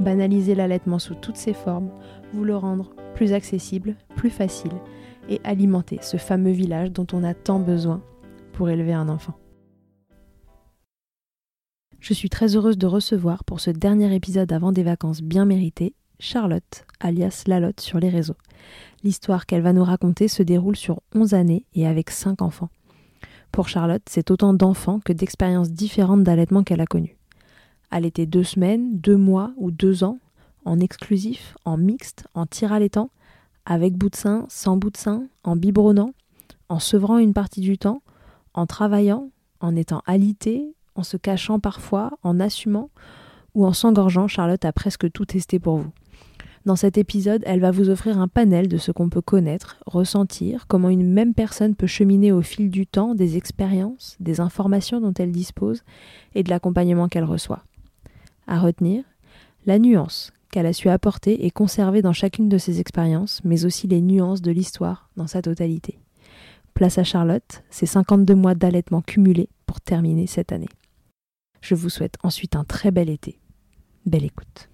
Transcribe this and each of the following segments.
banaliser l'allaitement sous toutes ses formes, vous le rendre plus accessible, plus facile et alimenter ce fameux village dont on a tant besoin pour élever un enfant. Je suis très heureuse de recevoir pour ce dernier épisode avant des vacances bien méritées Charlotte, alias Lalotte sur les réseaux. L'histoire qu'elle va nous raconter se déroule sur 11 années et avec 5 enfants. Pour Charlotte, c'est autant d'enfants que d'expériences différentes d'allaitement qu'elle a connues. Allaiter deux semaines, deux mois ou deux ans, en exclusif, en mixte, en tir allaitant, avec bout de sein, sans bout de sein, en biberonnant, en sevrant une partie du temps, en travaillant, en étant alité, en se cachant parfois, en assumant ou en s'engorgeant, Charlotte a presque tout testé pour vous. Dans cet épisode, elle va vous offrir un panel de ce qu'on peut connaître, ressentir, comment une même personne peut cheminer au fil du temps des expériences, des informations dont elle dispose et de l'accompagnement qu'elle reçoit à retenir, la nuance qu'elle a su apporter et conserver dans chacune de ses expériences, mais aussi les nuances de l'histoire dans sa totalité. Place à Charlotte, ses 52 mois d'allaitement cumulés pour terminer cette année. Je vous souhaite ensuite un très bel été. Belle écoute.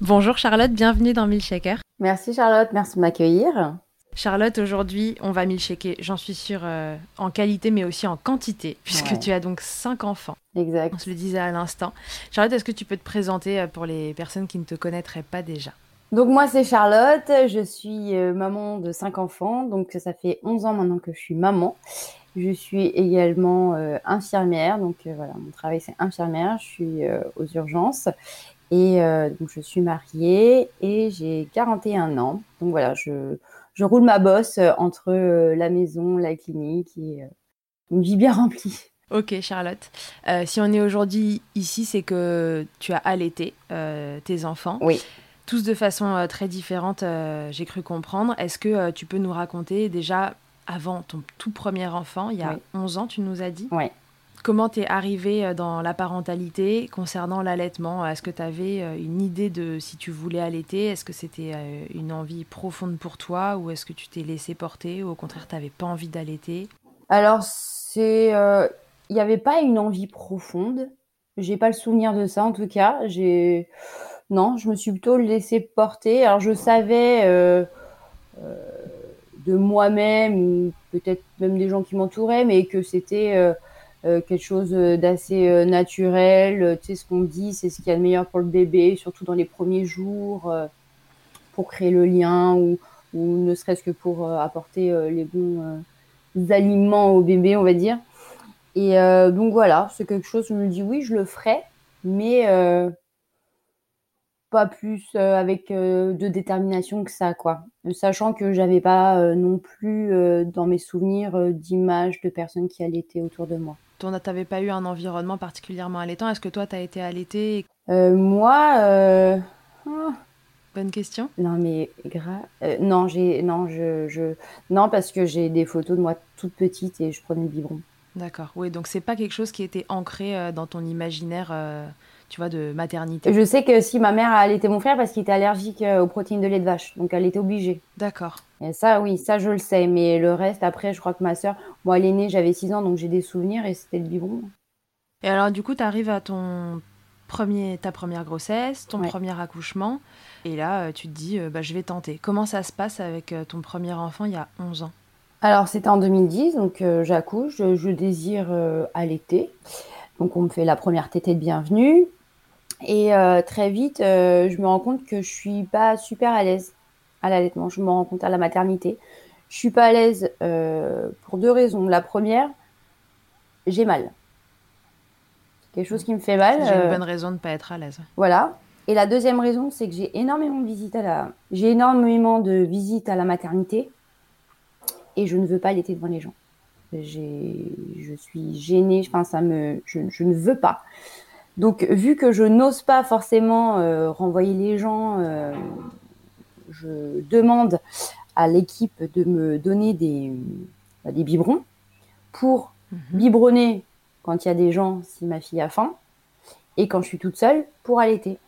Bonjour Charlotte, bienvenue dans Milkshaker. Merci Charlotte, merci de m'accueillir. Charlotte, aujourd'hui, on va milkshaker, j'en suis sûre, euh, en qualité mais aussi en quantité, puisque tu as donc cinq enfants. Exact. On se le disait à l'instant. Charlotte, est-ce que tu peux te présenter euh, pour les personnes qui ne te connaîtraient pas déjà? Donc moi c'est Charlotte, je suis euh, maman de cinq enfants, donc ça fait 11 ans maintenant que je suis maman. Je suis également infirmière, donc voilà, mon travail c'est infirmière, je suis aux urgences et donc je suis mariée et j'ai 41 ans. Donc voilà, je, je roule ma bosse euh, entre euh, la maison, la clinique et euh, une vie bien remplie. Ok, Charlotte. si on est aujourd'hui ici, c'est que tu as allaité tes enfants. Oui. Tous de façon très différente, j'ai cru comprendre. Est-ce que tu peux nous raconter déjà avant ton tout premier enfant, il y a 11 ans, tu nous as dit? Oui. Comment t'es arrivée euh, dans la parentalité concernant l'allaitement? Est-ce que tu avais euh, une idée de si tu voulais allaiter? Est-ce que c'était euh, une envie profonde pour toi? Ou est-ce que tu t'es laissé porter? Ou au contraire tu n'avais pas envie d'allaiter? Alors c'est, il n'y avait pas une envie profonde. J'ai pas le souvenir de ça en tout cas. J'ai non, je me suis plutôt laissé porter. Alors je savais de moi-même peut-être même des gens qui m'entouraient, mais que c'était euh, quelque chose d'assez euh, naturel. Tu sais, ce qu'on dit, c'est ce qu'il y a de meilleur pour le bébé, surtout dans les premiers jours, euh, pour créer le lien ou, ou ne serait-ce que pour apporter les bons aliments au bébé, on va dire. Et donc voilà, c'est quelque chose, je me dis oui, je le ferai, mais pas plus avec de détermination que ça, quoi. Sachant que j'avais pas non plus dans mes souvenirs d'images de personnes qui allaitaient autour de moi tu n'avais pas eu un environnement particulièrement allaitant. Est-ce que toi, tu as été allaitée euh, Moi, euh, oh. bonne question. Non, mais grave. Euh, non, j'ai non, je, je, non parce que j'ai des photos de moi toute petite et je prenais le biberon. D'accord. Oui, donc c'est pas quelque chose qui était ancré dans ton imaginaire tu vois, de maternité. Je sais que si ma mère a allaité mon frère parce qu'il était allergique aux protéines de lait de vache, donc elle était obligée. D'accord. Et ça, oui, ça je le sais, mais le reste, après, je crois que ma sœur, moi, elle est née, j'avais 6 ans, donc j'ai des souvenirs et c'était le biberon. Et alors, du coup, tu arrives à ton premier, ta première grossesse, ton premier accouchement, et là, euh, tu te dis, euh, bah, je vais tenter. Comment ça se passe avec euh, ton premier enfant il y a 11 ans? Alors, c'était en 2010, donc j'accouche, je, désire allaiter. Donc, on me fait la première tétée de bienvenue. Et très vite, je me rends compte que je suis pas super à l'aise à l'allaitement. Je me rends compte à la maternité. Je suis pas à l'aise euh, pour deux raisons. La première, j'ai mal. Quelque chose qui me fait mal. J'ai une euh, bonne raison de ne pas être à l'aise. Voilà. Et la deuxième raison, c'est que j'ai énormément de visites à la, j'ai énormément de visites à la maternité et je ne veux pas allaiter devant les gens. J'ai, je suis gênée. Enfin, ça me, je, je, ne veux pas. Donc, vu que je n'ose pas forcément euh, renvoyer les gens je demande à l'équipe de me donner des, bah, des biberons pour mhm. biberonner quand il y a des gens, si ma fille a faim, et quand je suis toute seule, pour allaiter.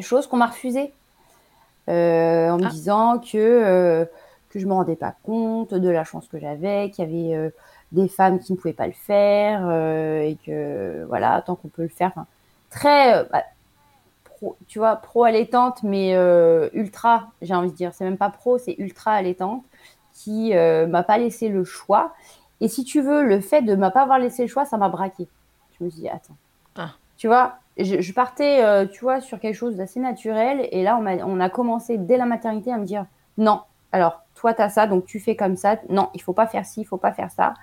Chose qu'on m'a refusée. Euh, en me ah. disant que, euh, que je ne me rendais pas compte de la chance que j'avais, qu'il y avait euh, des femmes qui ne pouvaient pas le faire, et que voilà, tant qu'on peut le faire. Très, bah, tu vois, pro allaitante, mais euh, ultra, j'ai envie de dire. C'est même pas pro, c'est ultra allaitante, qui euh, m'a pas laissé le choix. Et si tu veux, le fait de m'a pas avoir laissé le choix, ça m'a braqué. Je me suis dit, attends. Ah. Tu vois, je, partais, euh, tu vois, sur quelque chose d'assez naturel. Et là, on a, on a commencé dès la maternité à me dire, non, alors, toi, tu as ça, donc tu fais comme ça. Non, il faut pas faire ci, il faut pas faire ça.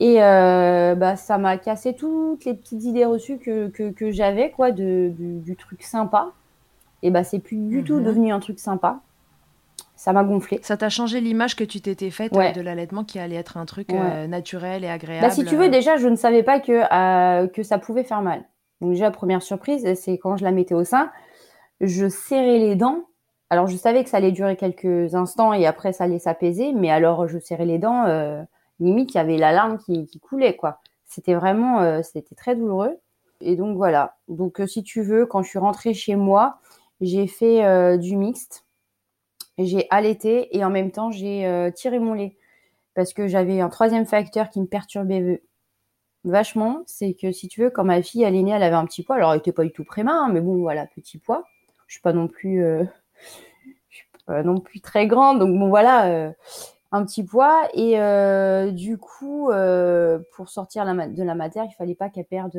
Et euh, bah, ça m'a cassé toutes les petites idées reçues que, que, j'avais quoi de, du, truc sympa. Et bah c'est plus du tout mhm. devenu un truc sympa. Ça m'a gonflé. Ça t'a changé l'image que tu t'étais faite euh, de l'allaitement qui allait être un truc euh, naturel et agréable. Bah, si tu veux, déjà, je ne savais pas que, que ça pouvait faire mal. Donc déjà, première surprise, c'est quand je la mettais au sein, je serrais les dents. Alors je savais que ça allait durer quelques instants et après ça allait s'apaiser, mais alors je serrais les dents limite, il y avait la larme qui, coulait, quoi. C'était vraiment, euh, c'était très douloureux. Et donc voilà. Donc euh, si tu veux, quand je suis rentrée chez moi, j'ai fait euh, du mixte. J'ai allaité et en même temps j'ai tiré mon lait parce que j'avais un troisième facteur qui me perturbait vachement. C'est que si tu veux, quand ma fille elle est née, elle avait un petit poids. Alors elle était pas du tout préma, hein, mais bon voilà, petit poids. Je suis pas non plus, suis pas non plus très grande, donc bon voilà un petit poids et euh, du coup euh, pour sortir de la matière il fallait pas qu'elle perde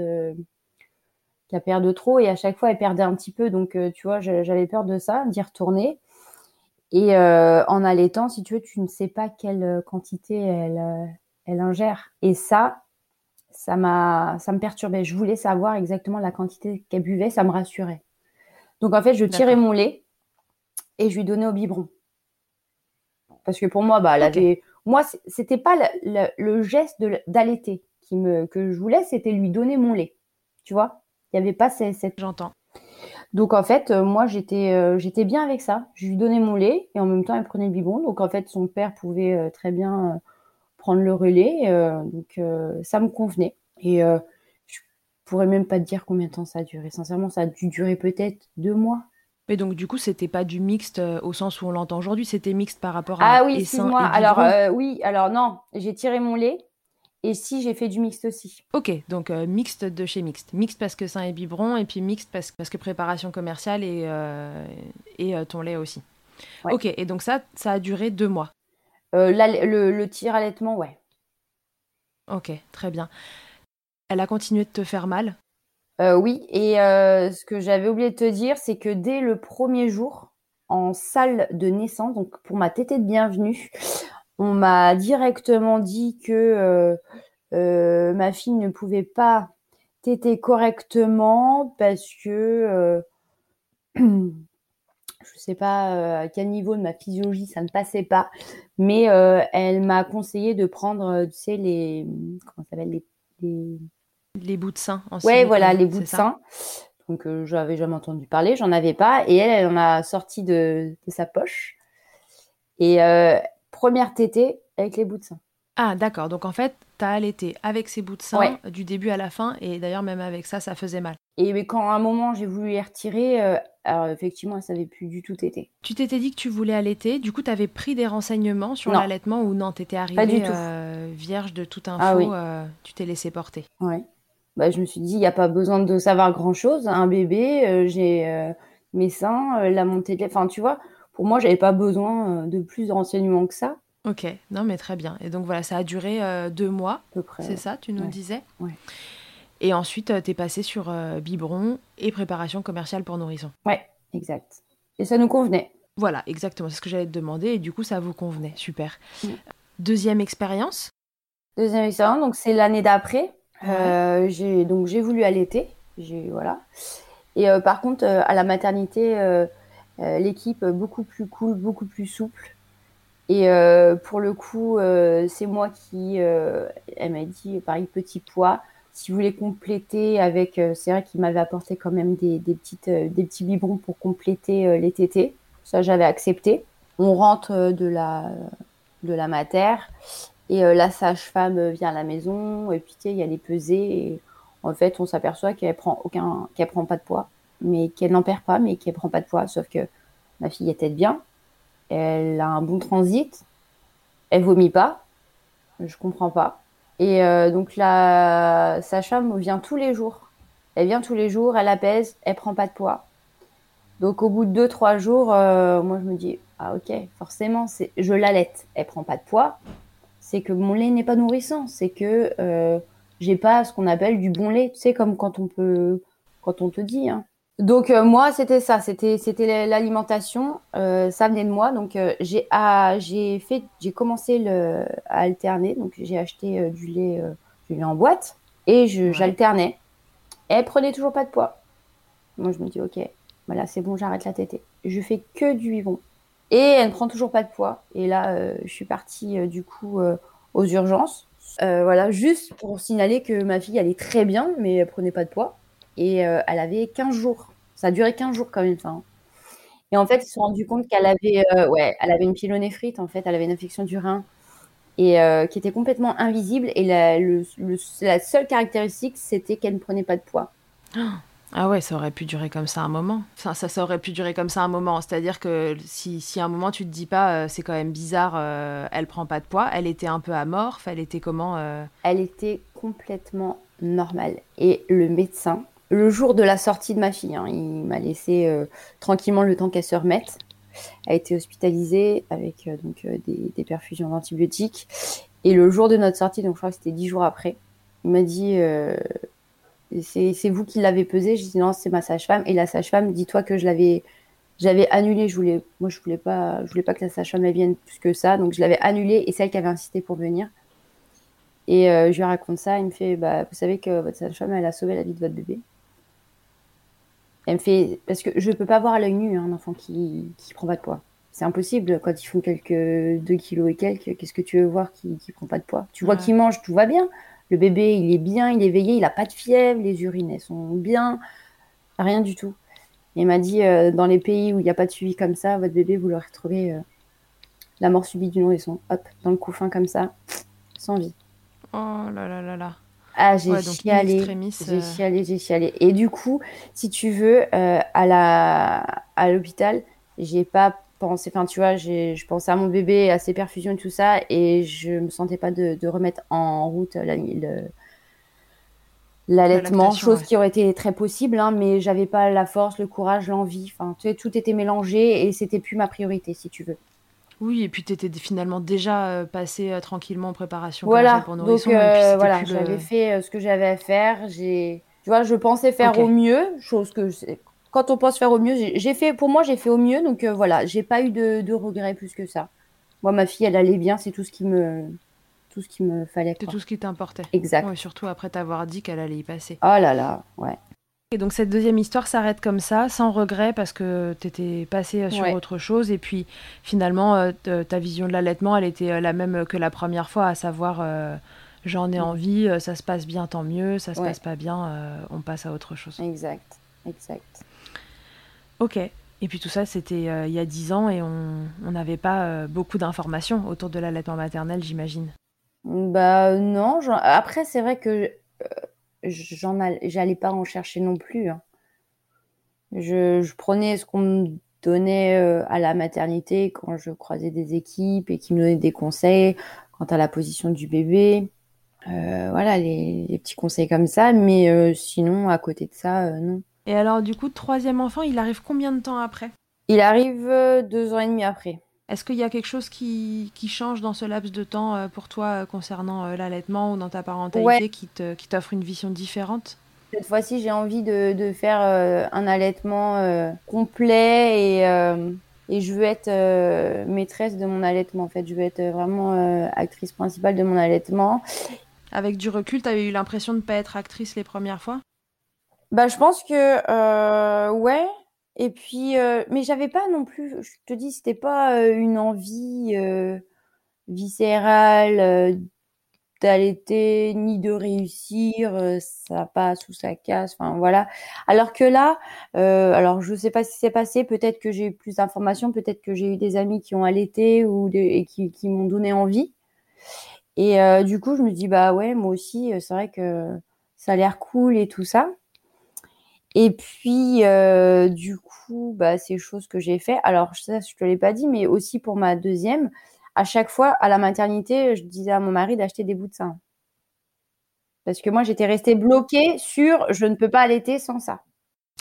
qu'elle perde trop et à chaque fois elle perdait un petit peu. Donc euh, tu vois j'avais peur de ça d'y retourner. Et en allaitant si tu veux tu ne sais pas quelle quantité elle elle ingère. Et ça ça m'a ça me perturbait. Je voulais savoir exactement la quantité qu'elle buvait ça me rassurait. Donc en fait je tirais mon lait et je lui donnais au biberon parce que pour moi, bah, avait... moi, c'était pas le, geste qui me que je voulais, c'était lui donner mon lait. Tu vois, il y avait pas cette. J'entends. Donc en fait, moi j'étais j'étais bien avec ça. Je lui donnais mon lait et en même temps elle prenait le biberon. Donc en fait son père pouvait très bien prendre le relais. donc ça me convenait. Et je pourrais même pas te dire combien de temps ça a duré. Sincèrement, ça a dû durer peut-être deux mois. Mais donc du coup, c'était pas du mixte au sens où on l'entend aujourd'hui, c'était mixte par rapport à Ah oui, excuse-moi. Alors oui, alors non, j'ai tiré mon lait et si j'ai fait du mixte aussi. Ok, donc euh, mixte de chez mixte. Mixte parce que sein et biberon, et puis mixte parce, parce que préparation commerciale et, euh, et euh, ton lait aussi. Ok, et donc ça, ça a duré deux mois. le, le tir allaitement, ouais. Ok, très bien. Elle a continué de te faire mal Oui, et ce que j'avais oublié de te dire, c'est que dès le premier jour, en salle de naissance, donc pour ma tétée de bienvenue, on m'a directement dit que euh, euh, ma fille ne pouvait pas téter correctement parce que euh, je sais pas à quel niveau de ma physiologie ça ne passait pas, mais elle m'a conseillé de prendre, tu sais, les comment ça s'appelle les... bouts de sein. En ouais, voilà, les bouts de sein. Donc j'avais jamais entendu parler, j'en avais pas, et elle, elle en a sorti de, de sa poche. Et première tétée avec les bouts de sein. Ah, d'accord. Donc en fait, tu as allaité avec ces bouts de sein du début à la fin, et d'ailleurs, même avec ça, ça faisait mal. Et mais quand à un moment j'ai voulu les retirer, euh, alors effectivement, ça n'avait plus du tout tété. Tu t'étais dit que tu voulais allaiter, du coup, tu avais pris des renseignements sur l'allaitement ou non? T'étais arrivée euh, vierge de toute info, ah euh, tu t'es laissé porter. Ouais. Bah, je me suis dit, il n'y a pas besoin de savoir grand-chose. Un bébé, j'ai mes seins, la montée de. Enfin, tu vois, pour moi, j'avais pas besoin de plus de renseignements que ça. Ok, non mais très bien. Et donc voilà, ça a duré euh, deux mois, à peu près. C'est ça, tu nous disais Ouais. Et ensuite, euh, tu es passé sur euh, biberon et préparation commerciale pour nourrissons. Ouais, exact. Et ça nous convenait. Voilà, exactement. C'est ce que j'allais te demander. Et du coup, ça vous convenait. Super. Deuxième expérience? Deuxième expérience, donc c'est l'année d'après. J'ai donc j'ai voulu allaiter. Voilà. Et par contre, à la maternité, l'équipe beaucoup plus cool, beaucoup plus souple. Et euh, pour le coup, euh, c'est moi qui, euh, elle m'a dit, pareil, petit poids. Si vous voulez compléter avec, c'est vrai qu'il m'avait apporté quand même des, des petites, des petits biberons pour compléter les tétés. Ça, j'avais accepté. On rentre de la, de la mater et la sage-femme vient à la maison et puis il y a les pesées et en fait, on s'aperçoit qu'elle prend aucun, qu'elle prend pas de poids, mais qu'elle n'en perd pas, mais qu'elle prend pas de poids. Sauf que ma fille était bien, elle a un bon transit, elle vomit pas, je comprends pas. Et euh, donc la sage-femme vient tous les jours. Elle vient tous les jours, elle apaise, elle prend pas de poids. Donc au bout de 2-3 jours, euh, moi je me dis ah ok, forcément c'est je l'allaite, elle prend pas de poids, c'est que mon lait n'est pas nourrissant, c'est que euh, j'ai pas ce qu'on appelle du bon lait, tu sais comme quand on peut quand on te dit hein, donc euh, moi c'était ça, c'était c'était l'alimentation, euh, ça venait de moi. Donc euh, j'ai ah, j'ai fait j'ai commencé le, à alterner, donc j'ai acheté du lait du lait en boîte et j'alternais. Elle prenait toujours pas de poids. Moi je me dis ok, voilà c'est bon j'arrête la tétée. Je fais que du vivon et elle ne prend toujours pas de poids. Et là je suis partie du coup aux urgences. voilà juste pour signaler que ma fille allait très bien mais elle prenait pas de poids et elle avait 15 jours ça a duré 15 jours quand même. Hein. Et en fait, ils se sont rendus compte qu'elle avait, euh, ouais, elle avait une pyélonéphrite, en fait, elle avait une infection du rein et euh, qui était complètement invisible. Et la, la seule caractéristique, c'était qu'elle ne prenait pas de poids. Ah ouais, ça aurait pu durer comme ça un moment. Enfin, ça, ça aurait pu durer comme ça un moment. C'est-à-dire que si, si à un moment tu te dis pas, euh, c'est quand même bizarre, elle prend pas de poids, elle était un peu amorphe, elle était comment Elle était complètement normale. Et le médecin, le jour de la sortie de ma fille. Hein. Il m'a laissé euh, tranquillement le temps qu'elle se remette. A été hospitalisée avec euh, donc euh, des, perfusions d'antibiotiques. Et le jour de notre sortie, donc je crois que c'était dix jours après, il m'a dit c'est vous qui l'avez pesé. J'ai dit non, c'est ma sage-femme. Et la sage-femme, dis-toi que je l'avais j'avais annulé. Je voulais, moi, je voulais pas, je voulais pas que la sage-femme vienne plus que ça, donc je l'avais annulé. Et c'est elle qui avait insisté pour venir. Et je lui raconte ça. Il me fait, bah, vous savez que votre sage-femme, elle a sauvé la vie de votre bébé. Elle me fait parce que je peux pas voir à l'œil nu hein, un enfant qui qui prend pas de poids. C'est impossible quand ils font quelques 2 kilos et quelques. Qu'est-ce que tu veux voir qui qui prend pas de poids? Tu vois qu'il mange, tout va bien. Le bébé, il est bien, il est éveillé, il a pas de fièvre, les urines elles sont bien, rien du tout. il m'a dit, euh, dans les pays où il n'y a pas de suivi comme ça, votre bébé, vous l'aurez retrouvé euh, la mort subie du nourrisson. Hop, dans le couffin comme ça, sans vie. Oh là là là là. Ah, j'ai chialé, j'ai euh. chialé, j'ai chialé. Et du coup, si tu veux, à la à l'hôpital, j'ai pas pensé, enfin tu vois, je pensais à mon bébé, à ses perfusions et tout ça, et je me sentais pas de, de remettre en route la, l'allaitement, chose qui aurait été très possible, hein, mais j'avais pas la force, le courage, l'envie. Enfin, tu sais, tout était mélangé et c'était plus ma priorité, si tu veux. Oui, et puis tu étais finalement déjà euh, passé euh, tranquillement en préparation voilà. pour nourrisson. Donc euh, voilà, j'avais fait ce que j'avais à faire. J'ai, tu vois, je pensais faire au mieux, chose que quand on pense faire au mieux, j'ai fait, pour moi, j'ai fait au mieux. Donc voilà, j'ai pas eu de, de regrets plus que ça. Moi, ma fille, elle allait bien, c'est tout ce qui me, tout ce qu'il me fallait. C'est tout ce qui t'importait. Exact. surtout après t'avoir dit qu'elle allait y passer. Oh là là, ouais. Et donc cette deuxième histoire s'arrête comme ça, sans regret, parce que t'étais passé sur autre chose. Et puis finalement, euh, ta vision de l'allaitement, elle était euh, la même que la première fois, à savoir euh, j'en ai envie, ça se passe bien, tant mieux, ça se passe pas bien, on passe à autre chose. Exact, exact. Ok. Et puis tout ça, c'était il y a dix ans et on n'avait pas beaucoup d'informations autour de l'allaitement maternel, j'imagine. Bah non, après c'est vrai que euh, j'allais pas en chercher non plus. Hein. Je, prenais ce qu'on me donnait euh, à la maternité quand je croisais des équipes et qui me donnaient des conseils quant à la position du bébé. Euh, voilà, les petits conseils comme ça, mais sinon, à côté de ça, non. Et alors, du coup, troisième enfant, il arrive combien de temps après? Il arrive deux ans et demi après. Est-ce qu'il y a quelque chose qui, qui, change dans ce laps de temps euh, pour toi euh, concernant euh, l'allaitement ou dans ta parentalité qui t'offre une vision différente? Cette fois-ci, j'ai envie de, de faire un allaitement complet et, et, je veux être maîtresse de mon allaitement. En fait, je veux être vraiment actrice principale de mon allaitement. Avec du recul, tu avais eu l'impression de ne pas être actrice les premières fois? Bah, je pense que ouais, et puis, euh, mais j'avais pas non plus, je te dis, c'était pas euh, une envie euh, viscérale d'allaiter ni de réussir, ça passe ou ça casse, enfin voilà. Alors que là, alors je sais pas ce qui s'est passé, peut-être que j'ai eu plus d'informations, peut-être que j'ai eu des amis qui ont allaité ou et qui, qui m'ont donné envie. Et du coup, je me dis bah ouais, moi aussi, c'est vrai que ça a l'air cool et tout ça. Et puis, euh, du coup, bah, c'est choses que j'ai fait. Alors, ça, je te l'ai pas dit, mais aussi pour ma deuxième, à chaque fois, à la maternité, je disais à mon mari d'acheter des bouts de sein. Parce que moi, j'étais restée bloquée sur je ne peux pas allaiter sans ça.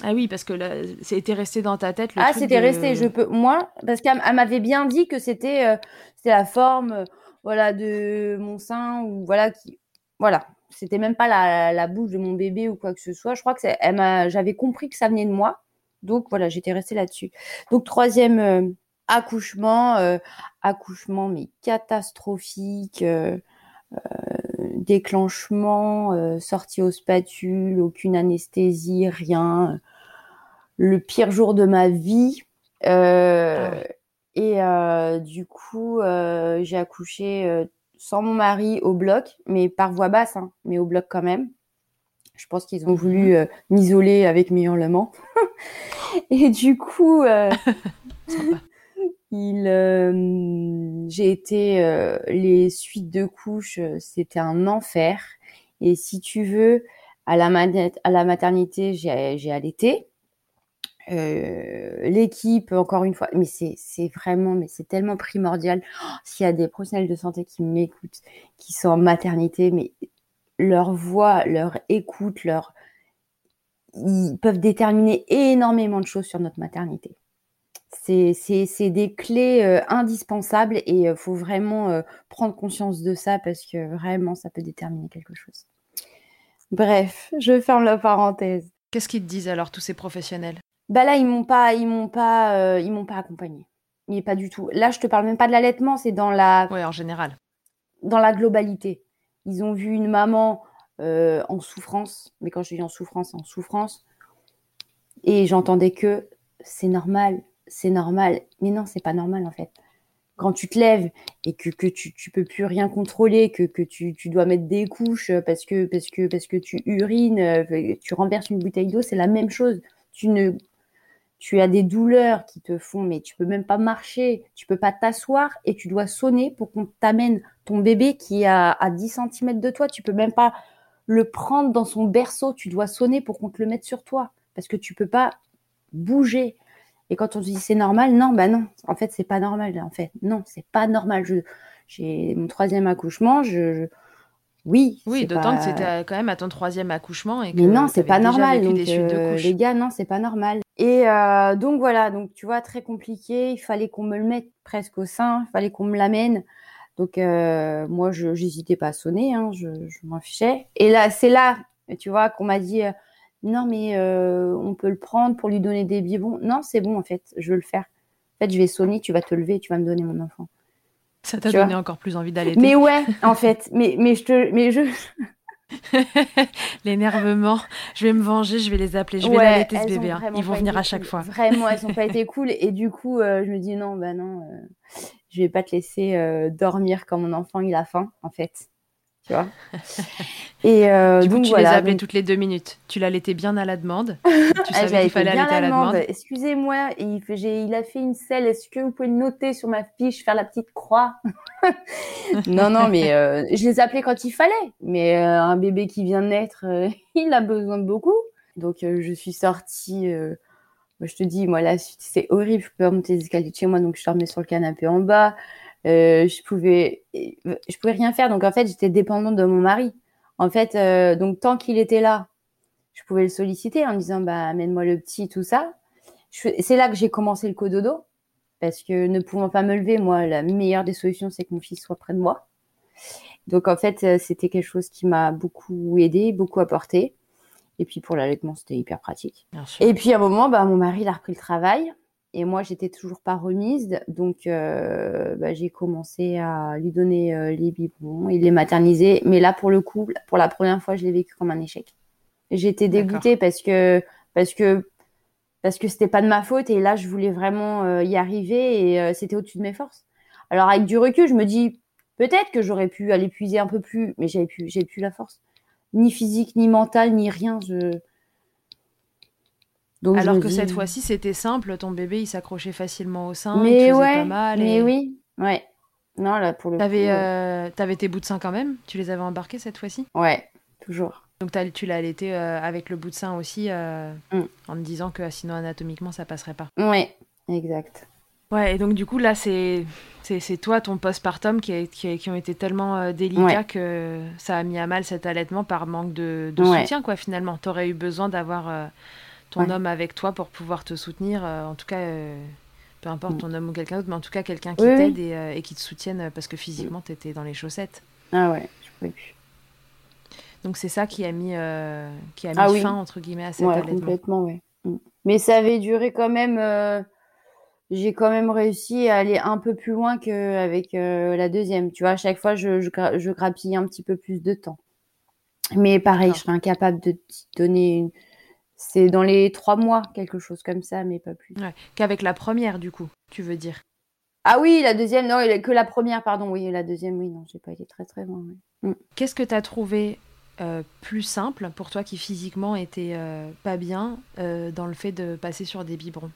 Ah oui, parce que c'était resté dans ta tête. Le ah, c'était resté. Je peux, moi, parce qu'elle m'avait bien dit que c'était, euh, c'était la forme, euh, voilà, de mon sein ou voilà qui, voilà, c'était même pas la, la, bouche de mon bébé ou quoi que ce soit. Je crois que j'avais compris que ça venait de moi. Donc voilà, j'étais restée là-dessus. Donc troisième euh, accouchement, euh, accouchement mais catastrophique, euh, déclenchement, sortie aux spatules, aucune anesthésie, rien. Le pire jour de ma vie. Ah et du coup, j'ai accouché sans mon mari au bloc, mais par voie basse, hein, mais au bloc quand même. Je pense qu'ils ont voulu mhm. euh, m'isoler avec mes hurlements. et du coup, euh, il, euh, j'ai été les suites de couches, c'était un enfer. Et si tu veux, à la, à la maternité, j'ai allaité. Euh, l'équipe, encore une fois, mais c'est vraiment, mais c'est tellement primordial. Oh, s'il y a des professionnels de santé qui m'écoutent, qui sont en maternité, mais leur voix, leur écoute, leur, ils peuvent déterminer énormément de choses sur notre maternité. C'est des clés euh, indispensables et il euh, faut vraiment prendre conscience de ça parce que vraiment, ça peut déterminer quelque chose. Bref, je ferme la parenthèse. Qu'est-ce qu'ils te disent alors tous ces professionnels? Bah là, ils m'ont pas, ils m'ont pas, euh, ils m'ont pas accompagné. Mais pas du tout. Là, je te parle même pas de l'allaitement, c'est dans la. Ouais, en général. Dans la globalité. Ils ont vu une maman euh, en souffrance, mais quand je dis en souffrance, en souffrance, et j'entendais que c'est normal, c'est normal. Mais non, c'est pas normal en fait. Quand tu te lèves et que, que tu, tu peux plus rien contrôler, que, que tu, tu dois mettre des couches parce que, parce que, parce que tu urines, euh, tu renverses une bouteille d'eau, c'est la même chose. Tu ne tu as des douleurs qui te font, mais tu peux même pas marcher, tu peux pas t'asseoir et tu dois sonner pour qu'on t'amène ton bébé qui est à, à 10 cm de toi. Tu peux même pas le prendre dans son berceau, tu dois sonner pour qu'on te le mette sur toi parce que tu peux pas bouger. Et quand on te dit c'est normal, non, bah non, en fait c'est pas normal. En fait, non, c'est pas normal. Je, j'ai mon troisième accouchement, je, oui. Oui, d'autant que c'était quand même à ton troisième accouchement et que Mais non, c'est pas normal. Donc, euh, les gars, non, c'est pas normal. Et euh, donc voilà, donc tu vois, très compliqué. Il fallait qu'on me le mette presque au sein, il fallait qu'on me l'amène. Donc euh, moi, je j'hésitais pas à sonner, hein, je, je m'en fichais. Et là, c'est là, tu vois, qu'on m'a dit non mais on peut le prendre pour lui donner des biberons. Non, c'est bon en fait, je veux le faire. En fait, je vais sonner, tu vas te lever, tu vas me donner mon enfant. Ça t'a donné encore plus envie d'aller. Mais ouais, en fait, mais mais je te, mais je. L'énervement, je vais me venger, je vais les appeler, je vais l'allaiter ce bébé. Hein. Ils vont venir à chaque fois. Vraiment, elles n'ont pas été cool. Et du coup, euh, je me dis non, bah non, euh, je vais pas te laisser euh, dormir quand mon enfant il a faim, en fait tu vois. Et euh, donc tu les appelais toutes les deux minutes. Tu l'allaitais bien à la demande. Tu savais ah, qu'il fallait allaiter à la demande. Excusez-moi, il, il, a fait une selle. Est-ce que vous pouvez noter sur ma fiche, faire la petite croix? Non, non, mais euh, je les appelais quand il fallait. Mais euh, un bébé qui vient de naître, euh, il a besoin de beaucoup. Donc je suis sortie. je te dis, moi la suite c'est horrible. Je peux pas monter les escaliers de chez moi, donc je dormais sur le canapé en bas. Euh, je pouvais, je pouvais rien faire. Donc en fait, j'étais dépendante de mon mari. En fait, euh, donc tant qu'il était là, je pouvais le solliciter en disant bah amène-moi le petit, tout ça. C'est là que j'ai commencé le cododo parce que ne pouvant pas me lever, moi, la meilleure des solutions, c'est que mon fils soit près de moi. Donc en fait, euh, c'était quelque chose qui m'a beaucoup aidé, beaucoup apporté. Et puis pour l'allaitement, c'était hyper pratique. Et puis à un moment, bah, mon mari il a repris le travail. Et moi, j'étais toujours pas remise, donc euh, bah, j'ai commencé à lui donner euh, les biberons et les materniser. Mais là, pour le coup, pour la première fois, je l'ai vécu comme un échec. J'étais dégoûtée parce que parce que parce que c'était pas de ma faute et là, je voulais vraiment euh, y arriver et c'était au-dessus de mes forces. Alors avec du recul, je me dis peut-être que j'aurais pu aller puiser un peu plus, mais j'avais plus j'ai plus la force, ni physique, ni mentale, ni rien. Je alors que cette fois-ci, c'était simple, ton bébé, il s'accrochait facilement au sein, mais il ouais, pas mal. Mais oui, ouais. Non, là, pour le T'avais, euh, avais tes bouts de sein quand même Tu les avais embarqués cette fois-ci? Ouais, toujours. Donc tu l'as allaité euh, avec le bout de sein aussi, euh, mm. en me disant que sinon anatomiquement, ça passerait pas. Ouais, exact. Ouais, et donc du coup, là, c'est c'est toi, ton postpartum, qui, qui, qui ont été tellement délicats que ça a mis à mal cet allaitement par manque de, de soutien, quoi, finalement. T'aurais eu besoin d'avoir ton homme avec toi pour pouvoir te soutenir. Euh, en tout cas, euh, peu importe mm. ton homme ou quelqu'un d'autre, mais en tout cas quelqu'un qui t'aide euh, et, qui te soutienne parce que physiquement, tu étais dans les chaussettes. Ah ouais, je pouvais plus. Donc c'est ça qui a mis, qui a ah mis fin, entre guillemets, à cet ouais, complètement, oui. Mm. Mais ça avait duré quand même... J'ai quand même réussi à aller un peu plus loin qu'avec la deuxième. Tu vois, à chaque fois, je, je, je grappille un petit peu plus de temps. Mais pareil, je serais incapable de donner une, c'est dans les trois mois, quelque chose comme ça, mais pas plus. Qu'avec la première, du coup, tu veux dire? Ah oui, la deuxième, non, que la première, pardon, oui, la deuxième, oui, non, j'ai pas été très très loin. Mm. Qu'est-ce que tu as trouvé euh, plus simple pour toi qui physiquement était euh, pas bien euh, dans le fait de passer sur des biberons?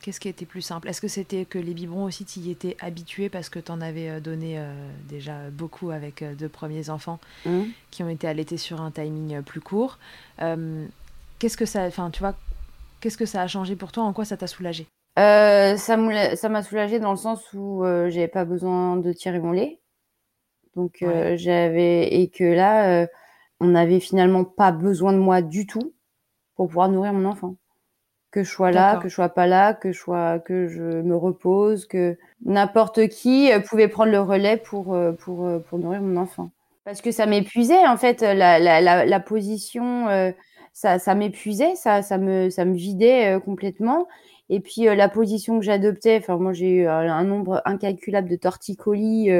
Qu'est-ce qui était plus simple? Est-ce que c'était que les biberons aussi, tu y étais habitué parce que tu en avais donné déjà beaucoup avec deux premiers enfants mm. qui ont été allaités sur un timing plus court? Qu'est-ce que ça, enfin, tu vois, qu'est-ce que ça a changé pour toi En quoi ça t'a soulagé? Euh, Ça m'a soulagé dans le sens où euh, j'avais pas besoin de tirer mon lait, donc euh, j'avais et que là, on n'avait finalement pas besoin de moi du tout pour pouvoir nourrir mon enfant. Que je sois là, que je sois pas là, que je sois, que je me repose, que n'importe qui pouvait prendre le relais pour pour pour nourrir mon enfant. Parce que ça m'épuisait en fait la la, la, la position ça, ça m'épuisait, ça, ça me, ça me vidait euh, complètement. Et puis euh, la position que j'adoptais, enfin moi j'ai eu euh, un nombre incalculable de torticolis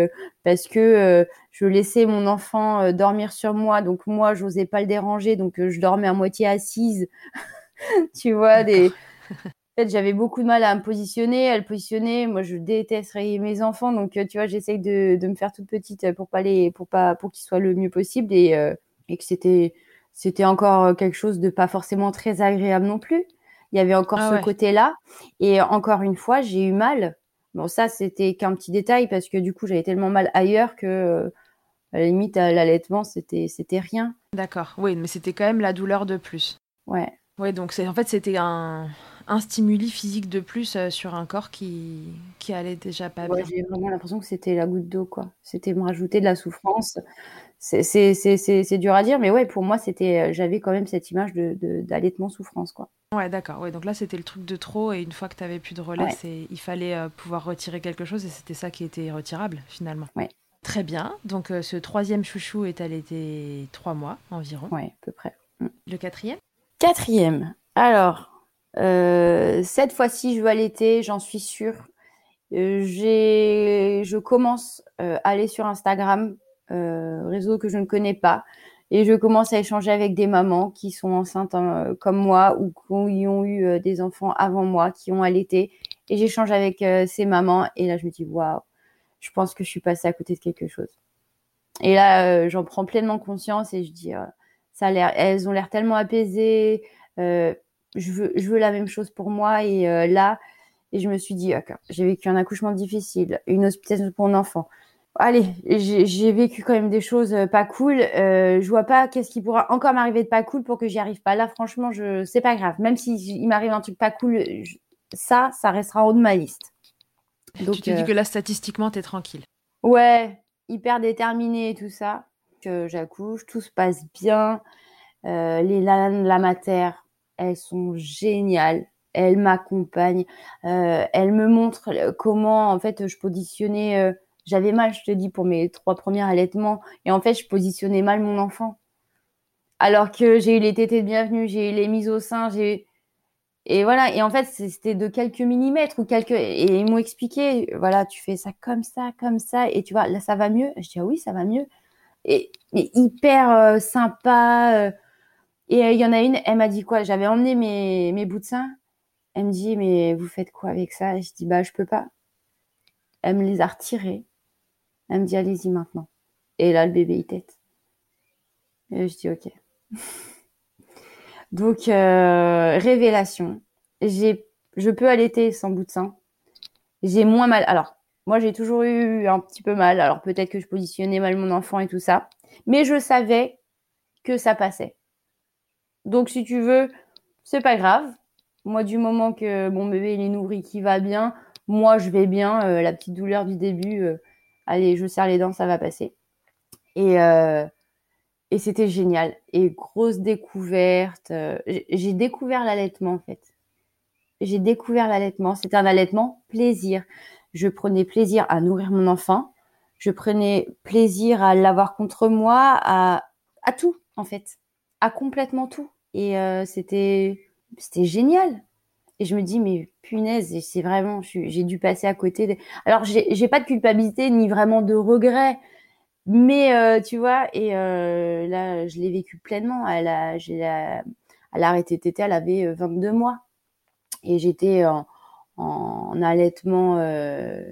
parce que je laissais mon enfant dormir sur moi, donc moi j'osais pas le déranger, donc je dormais à moitié assise. tu vois des. En fait, j'avais beaucoup de mal à me positionner, à le positionner. Moi, je déteste réveiller mes enfants, donc tu vois, j'essaye de, de me faire toute petite pour pas les, pour pas, pour qu'ils soient le mieux possible et, et que c'était c'était encore euh, quelque chose de pas forcément très agréable non plus. Il y avait encore Ah ce ouais. côté-là. Et encore une fois, j'ai eu mal. Bon, ça, c'était qu'un petit détail parce que du coup, j'avais tellement mal ailleurs que, euh, à la limite, à l'allaitement, c'était, c'était rien. D'accord. Oui, mais c'était quand même la douleur de plus. Ouais. Ouais, donc c'est en fait c'était un, un stimuli physique de plus euh, sur un corps qui qui allait déjà pas Ouais, bien. j'ai vraiment l'impression que c'était la goutte d'eau, quoi. C'était me rajouter de la souffrance. C'est, dur à dire, mais ouais, pour moi, c'était, euh, j'avais quand même cette image de, de, d'allaitement souffrance, quoi. Ouais, d'accord. Ouais, donc là c'était le truc de trop et une fois que tu avais plus de relais, Ouais. il fallait euh, pouvoir retirer quelque chose et c'était ça qui était retirable finalement. Ouais. Très bien. Donc euh, ce troisième chouchou est allaité trois mois environ. Ouais, à peu près. Le quatrième? Quatrième. Alors, euh, cette fois-ci, je veux allaiter, j'en suis sûre. J'ai, je commence à aller sur Instagram, réseau que je ne connais pas, et je commence à échanger avec des mamans qui sont enceintes hein, comme moi ou qui ont eu euh, des enfants avant moi, qui ont allaité, et j'échange avec euh, ces mamans, et là je me dis waouh, je pense que je suis passée à côté de quelque chose. Et là, euh, j'en prends pleinement conscience et je dis, euh, ça a l'air, elles ont l'air tellement apaisées. euh, je veux, je veux la même chose pour moi. Et euh, là, et je me suis dit, ok, j'ai vécu un accouchement difficile, une hospitalisation pour mon enfant. Allez, j'ai vécu quand même des choses euh, pas cool. Euh, je vois pas qu'est-ce qui pourra encore m'arriver de pas cool pour que j'y arrive pas. Là, franchement, je, c'est pas grave. Même si il m'arrive un truc pas cool, je- ça, ça restera en haut de ma liste. Donc, Tu te dis euh, que là statistiquement t'es tranquille. Ouais, hyper déterminée et tout ça. Que j'accouche, tout se passe bien. Euh, les la, la mater, elles sont géniales. Elles m'accompagnent. Euh, elles me montrent euh, comment, en fait, je positionnais. J'avais mal, je te dis, pour mes trois premiers allaitements. Et en fait, je positionnais mal mon enfant. Alors que j'ai eu les tétés de bienvenue, j'ai eu les mises au sein, j'ai et voilà, et en fait, c'était de quelques millimètres ou quelques. Et ils m'ont expliqué, voilà, tu fais ça comme ça, comme ça, et tu vois, là, ça va mieux. Je dis, ah oui, ça va mieux. Et hyper euh, sympa. euh. Et euh, il y en a une, elle m'a dit quoi? J'avais emmené mes, mes bouts de sein. Elle me dit, mais vous faites quoi avec ça? Je dis, bah, je peux pas. Elle me les a retirés. Elle me dit, allez-y maintenant. Et là, le bébé, il tête. Et je dis, ok. Donc, euh, révélation. Je peux allaiter sans bout de sein. J'ai moins mal. Alors, moi, j'ai toujours eu un petit peu mal. Alors, peut-être que je positionnais mal mon enfant et tout ça. Mais je savais que ça passait. Donc, si tu veux, c'est pas grave. Moi, du moment que mon bébé il est nourri, qu'il va bien, moi, je vais bien. Euh, la petite douleur du début, euh, allez, je serre les dents, ça va passer. Et, euh, et c'était génial. Et grosse découverte. euh, j'ai- découvert l'allaitement, en fait. J'ai découvert l'allaitement. C'était un allaitement plaisir. Je prenais plaisir à nourrir mon enfant. Je prenais plaisir à l'avoir contre moi, à, à tout, en fait. À complètement tout. Et euh, c'était c'était génial. Et je me dis, mais punaise, c'est vraiment, j'ai dû passer à côté. Des... Alors, j'ai pas de culpabilité ni vraiment de regret. Mais euh, tu vois, et euh, là, je l'ai vécu pleinement. Elle a, j'ai la- elle a arrêté de téter, elle avait euh, 22 mois. Et j'étais en, en allaitement euh,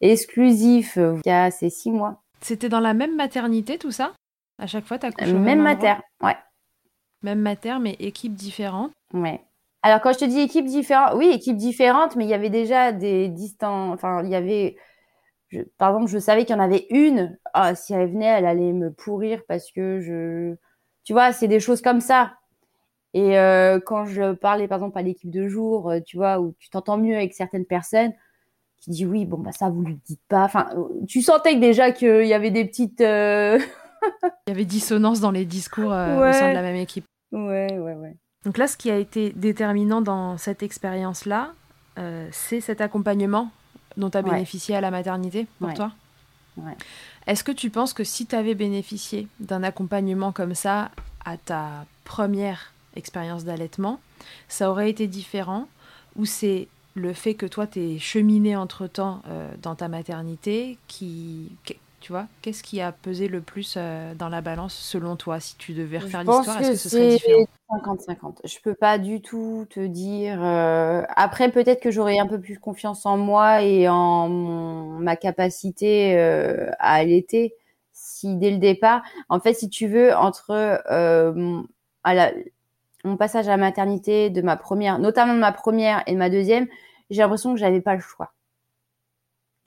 exclusif euh, jusqu'à ces 6 mois. C'était dans la même maternité tout ça? À chaque fois t'accouches au Même endroit? mater, ouais. Même mater mais équipe différente? Ouais. Alors quand je te dis équipe différente, oui, équipe différente, mais il y avait déjà des distances. Enfin, il y avait. je- par exemple, je savais qu'il y en avait une. Ah, si elle venait, elle allait me pourrir parce que je. Tu vois, c'est des choses comme ça. Et euh, quand je parlais, par exemple, à l'équipe de jour, euh, tu vois, où tu t'entends mieux avec certaines personnes, qui dis oui, bon bah ça vous le dites pas. Enfin, tu sentais que déjà qu'il y avait des petites. euh, Il y avait dissonance dans les discours euh, au sein de la même équipe. ouais, ouais, ouais. Donc là, ce qui a été déterminant dans cette expérience-là, euh, c'est cet accompagnement dont tu as Ouais. bénéficié à la maternité pour Ouais. toi. Ouais. Est-ce que tu penses que si tu avais bénéficié d'un accompagnement comme ça à ta première expérience d'allaitement, ça aurait été différent ou c'est le fait que toi t'es cheminé entre-temps euh, dans ta maternité qui tu vois, qu'est-ce qui a pesé le plus euh, dans la balance selon toi si tu devais refaire l'histoire, est-ce que que ce serait différent? 50-50. Je peux pas du tout te dire. euh, Après, peut-être que j'aurais un peu plus confiance en moi et en mon- ma capacité euh, à allaiter si dès le départ. En fait, si tu veux, entre mon- à la- mon passage à la maternité de ma première, notamment de ma première et de ma deuxième, j'ai l'impression que j'avais pas le choix.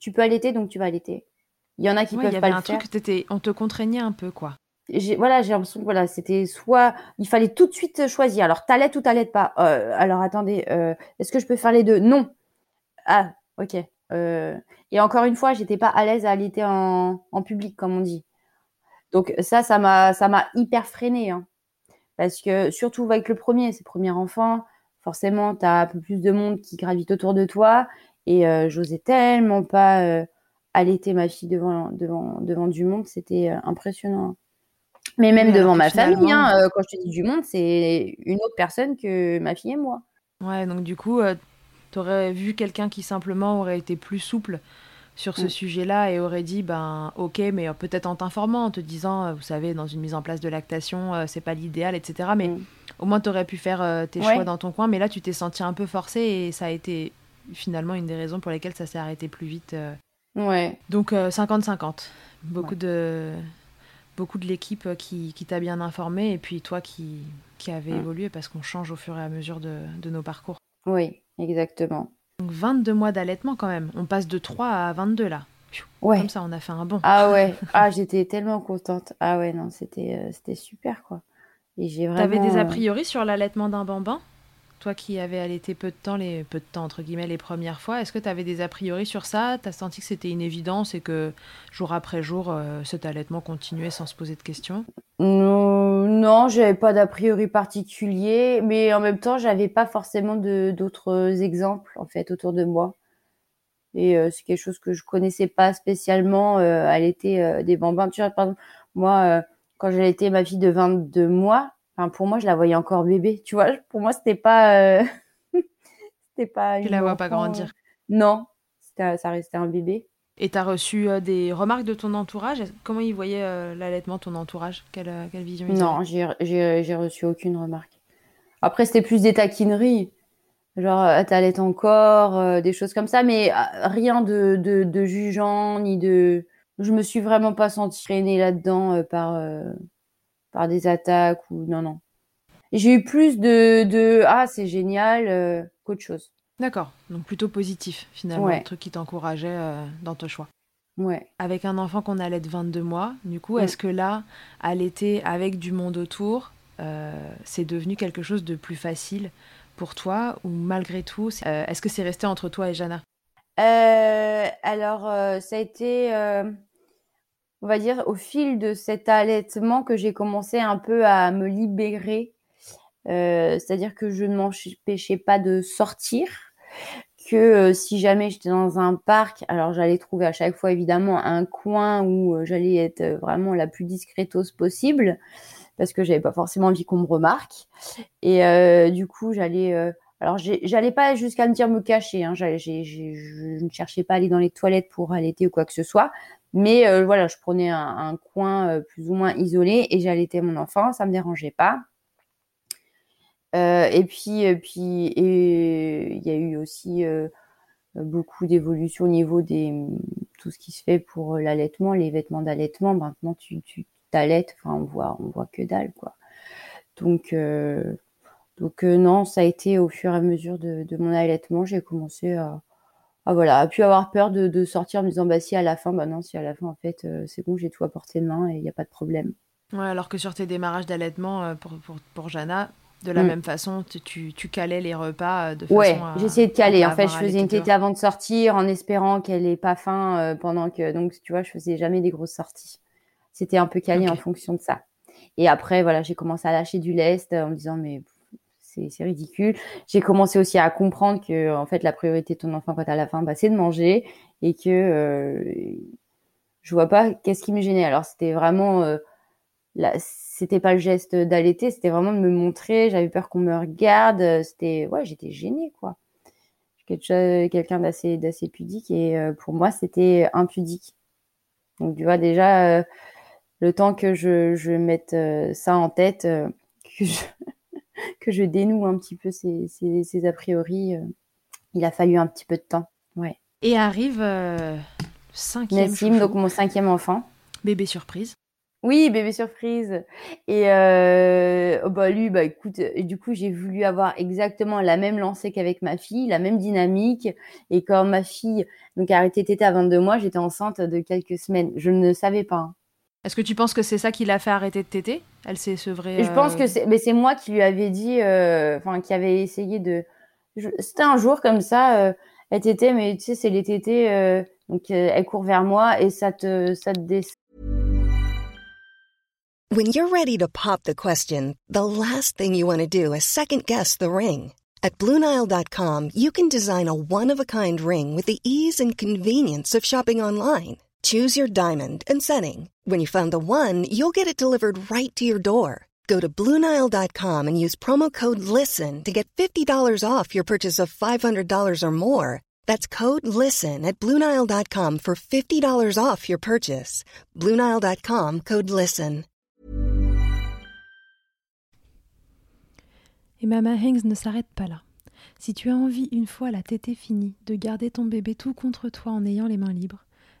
Tu peux allaiter, donc tu vas allaiter. Il y en a qui Ouais, peuvent il y pas avait le un faire. truc, on te contraignait un peu, quoi. Voilà, j'ai l'impression que voilà, c'était soit il fallait tout de suite choisir. Alors t'allaites ou t'allaites pas. Euh, alors attendez, euh, est-ce que je peux faire les deux? Non. Ah, ok. Euh, et encore une fois, j'étais pas à l'aise à allaiter en, en public, comme on dit. Donc ça, ça m'a, ça m'a hyper freiné, hein. parce que surtout avec le premier, c'est le premier enfant, forcément, t'as un peu plus de monde qui gravite autour de toi, et euh, j'osais tellement pas euh, allaiter ma fille devant, devant, devant du monde, c'était euh, impressionnant. Mais même devant ma famille, hein, euh, quand je te dis du monde, c'est une autre personne que ma fille et moi. Ouais, donc du coup, euh, t'aurais vu quelqu'un qui simplement aurait été plus souple sur ce Mm. sujet-là et aurait dit, ben, ok, mais euh, peut-être en t'informant, en te disant, vous savez, dans une mise en place de lactation, euh, c'est pas l'idéal, etc. Mais Mm. au moins, t'aurais pu faire euh, tes Ouais. choix dans ton coin. Mais là, tu t'es senti un peu forcé et ça a été finalement une des raisons pour lesquelles ça s'est arrêté plus vite. euh. Ouais. Donc euh, 50-50. Beaucoup Ouais. de beaucoup de l'équipe euh, qui, qui t'a bien informé et puis toi qui, qui avait évolué parce qu'on change au fur et à mesure de, de nos parcours. Oui, exactement. Donc 22 mois d'allaitement quand même. On passe de 3 à 22 là. Ouais. Comme ça, on a fait un bond. Ah ouais. Ah, j'étais tellement contente. Ah ouais, non, c'était euh, c'était super quoi. Et j'ai vraiment. T'avais des a euh, priori sur l'allaitement d'un bambin? Toi qui avais allaité peu de temps, les peu de temps entre guillemets les premières fois, est-ce que tu avais des a priori sur ça? T'as senti que c'était une évidence et que jour après jour, euh, cet allaitement continuait sans se poser de questions? Non, non, j'avais pas d'a priori particulier, mais en même temps, j'avais pas forcément d'autres exemples en fait autour de moi. Et euh, c'est quelque chose que je connaissais pas spécialement euh, l'été euh, des bambins. Tu vois, par exemple, moi, euh, quand j'ai allaité ma fille de 22 mois, enfin pour moi, je la voyais encore bébé. Tu vois, pour moi, c'était pas, euh, c'était pas. Tu la vois pas grandir. euh, Non, ça restait un bébé. Et t'as reçu euh, des remarques de ton entourage? Comment ils voyaient euh, l'allaitement, ton entourage? Quelle, quelle vision ils Non, j'ai j'ai j'ai reçu aucune remarque. Après, c'était plus des taquineries, genre t'allaites encore, euh, des choses comme ça, mais rien de, de, de jugeant ni de. Je me suis vraiment pas sentie traînée là-dedans par par des attaques ou non non. J'ai eu plus de de ah c'est génial euh, qu'autre chose. D'accord, donc plutôt positif finalement, Ouais. un truc qui t'encourageait euh, dans ton choix. Ouais. Avec un enfant qu'on allait de 22 mois, du coup, Mm. est-ce que là, allaiter avec du monde autour, euh, c'est devenu quelque chose de plus facile pour toi ou malgré tout, est-ce que c'est resté entre toi et Jana? Alors, ça a été, on va dire, au fil de cet allaitement que j'ai commencé un peu à me libérer. Euh, c'est-à-dire que je ne m'empêchais pas de sortir, que euh, si jamais j'étais dans un parc, alors j'allais trouver à chaque fois évidemment un coin où euh, j'allais être vraiment la plus discrétos possible, parce que j'avais pas forcément envie qu'on me remarque. Et du coup, j'allais alors, j'allais pas jusqu'à me dire me cacher. Hein. Je ne cherchais pas à aller dans les toilettes pour allaiter ou quoi que ce soit. Mais euh, voilà, je prenais un, coin euh, plus ou moins isolé et j'allaitais mon enfant. Ça me dérangeait pas. Euh, et puis, puis, il y a eu aussi beaucoup d'évolution au niveau des tout ce qui se fait pour l'allaitement, les vêtements d'allaitement. Maintenant, tu, t'allaites. Enfin, on voit, on voit que dalle, quoi. Donc, donc euh, non, ça a été au fur et à mesure de, de mon allaitement, j'ai commencé à, à, voilà, à plus avoir peur de, de sortir en me disant bah si à la fin, bah non, si à la fin en fait euh, c'est bon, j'ai tout à portée de main et il n'y a pas de problème. Ouais, alors que sur tes démarrages d'allaitement euh, pour, pour, pour Jana, de la Mm. même façon, tu, tu, tu calais les repas de façon Ouais, j'essayais de caler. En fait, je faisais une tétée avant de sortir en espérant qu'elle ait pas faim euh, pendant que donc tu vois, je faisais jamais des grosses sorties. C'était un peu calé en fonction de ça. Et après voilà, j'ai commencé à lâcher du lest en me disant mais c'est ridicule. J'ai commencé aussi à comprendre que en fait la priorité de ton enfant quand à la faim, bah, c'est de manger et que euh, je vois pas qu'est-ce qui me gênait. Alors c'était vraiment euh, là, c'était pas le geste d'allaiter, c'était vraiment de me montrer. J'avais peur qu'on me regarde. C'était ouais, j'étais gênée quoi. Quelqu'un d'assez d'assez pudique et euh, pour moi c'était impudique. Donc tu vois déjà euh, le temps que je je mette euh, ça en tête, euh, que je que je dénoue un petit peu ces, ces, ces a priori. euh, il a fallu un petit peu de temps. Ouais. Et arrive euh, cinquième Nassim, donc mon cinquième enfant. bébé surprise. Oui, bébé surprise. Et euh, oh, bah lui, bah écoute, du coup j'ai voulu avoir exactement la même lancée qu'avec ma fille, la même dynamique. Et quand ma fille donc a arrêté tété à 22 mois, j'étais enceinte de quelques semaines. Je ne savais pas. Hein. Est-ce que tu penses que c'est ça qui l'a fait arrêter de téter Elle s'est sevrée. Je pense euh, que c'est, mais c'est moi qui lui avais dit, euh, enfin qui avait essayé de. C'était un jour comme ça. Euh, elle tétait, mais tu sais, c'est les tétés. Euh, donc elle court vers moi et ça te, ça te descend. When you're ready to pop the question, the last thing you want to do is second guess the ring. At BlueNile.com, you can design a one-of-a-kind ring with the ease and convenience of shopping online. Choose your diamond and setting. When you find the one, you'll get it delivered right to your door. Go to Bluenile.com and use promo code LISTEN to get $50 off your purchase of $500 or more. That's code LISTEN at Bluenile.com for $50 off your purchase. Bluenile.com code LISTEN. Et Mama Hanks ne s'arrête pas là. Si tu as envie, une fois la tétée finie, de garder ton bébé tout contre toi en ayant les mains libres,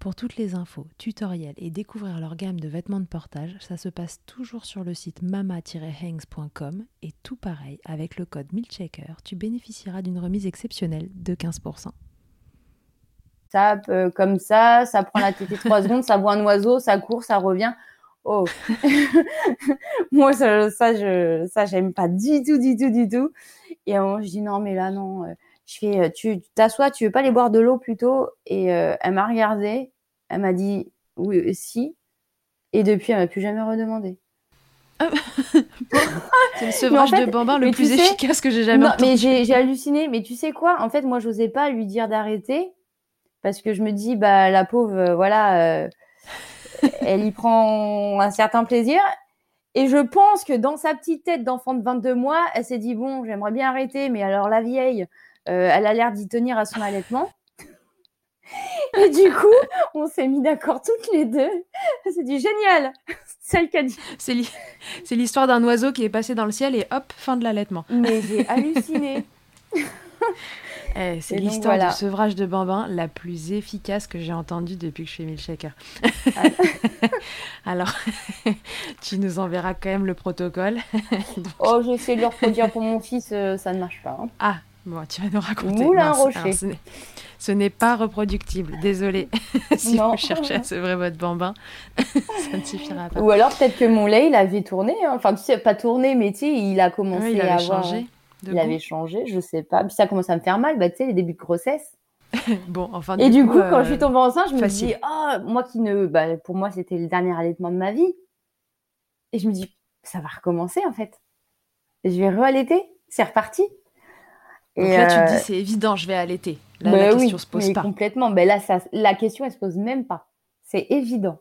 Pour toutes les infos, tutoriels et découvrir leur gamme de vêtements de portage, ça se passe toujours sur le site mama-hangs.com et tout pareil, avec le code MILCHECKER, tu bénéficieras d'une remise exceptionnelle de 15%. Ça, euh, comme ça, ça prend la tétée trois secondes, ça voit un oiseau, ça court, ça revient. Oh, moi ça, ça, je, ça j'aime pas du tout, du tout, du tout. Et à un moment, je dis non, mais là non. euh, Je fais, euh, tu t'assois, tu veux pas aller boire de l'eau plutôt? Et euh, elle m'a regardé, elle m'a dit oui, euh, si. Et depuis, elle m'a plus jamais redemandé. C'est le sevrage fait, de bambin le plus sais- efficace que j'ai jamais Non, entendu. mais j'ai halluciné. Mais tu sais quoi? En fait, moi, j'osais pas lui dire d'arrêter parce que je me dis, bah, la pauvre, euh, voilà, euh, elle y prend un certain plaisir. Et je pense que dans sa petite tête d'enfant de 22 mois, elle s'est dit, bon, j'aimerais bien arrêter, mais alors la vieille, elle a l'air d'y tenir à son allaitement. Et du coup, on s'est mis d'accord toutes les deux. S'est dit, génial Celle qui a dit. C'est l'hi- c'est l'histoire d'un oiseau qui est passé dans le ciel et hop, fin de l'allaitement. Mais j'ai halluciné. Eh, c'est donc, l'histoire voilà. du sevrage de bambin la plus efficace que j'ai entendue depuis que je fais milkshaker. Ah. Alors, tu nous enverras quand même le protocole. Oh, j'ai essayé de le reproduire pour mon fils, euh, ça ne marche pas. hein. Ah, bon, tu vas nous raconter. Moulin Mince. Rocher. Alors, ce n'est- pas reproductible, désolé. si Non. vous cherchez à sevrer votre bambin, ça ne suffira pas. Ou alors peut-être que mon lait, il avait tourné. hein. Enfin, tu sais, pas tourné, mais tu sais, il a commencé Ouais, il à avait avoir... changé. Il goût. avait changé, je sais pas. Puis ça commence à me faire mal, bah, tu sais, les débuts de grossesse. Bon, enfin, Et du coup, quand euh, je suis tombée enceinte, je me facile. dis, oh, moi qui ne... Bah, pour moi, c'était le dernier allaitement de ma vie. Et je me dis, ça va recommencer, en fait. Je vais re-allaiter. C'est reparti. Donc Et, là, tu te euh, dis, c'est évident, je vais allaiter. Là, bah la oui, question se pose mais pas. complètement. Ben là, ça, la question, elle se pose même pas. C'est évident.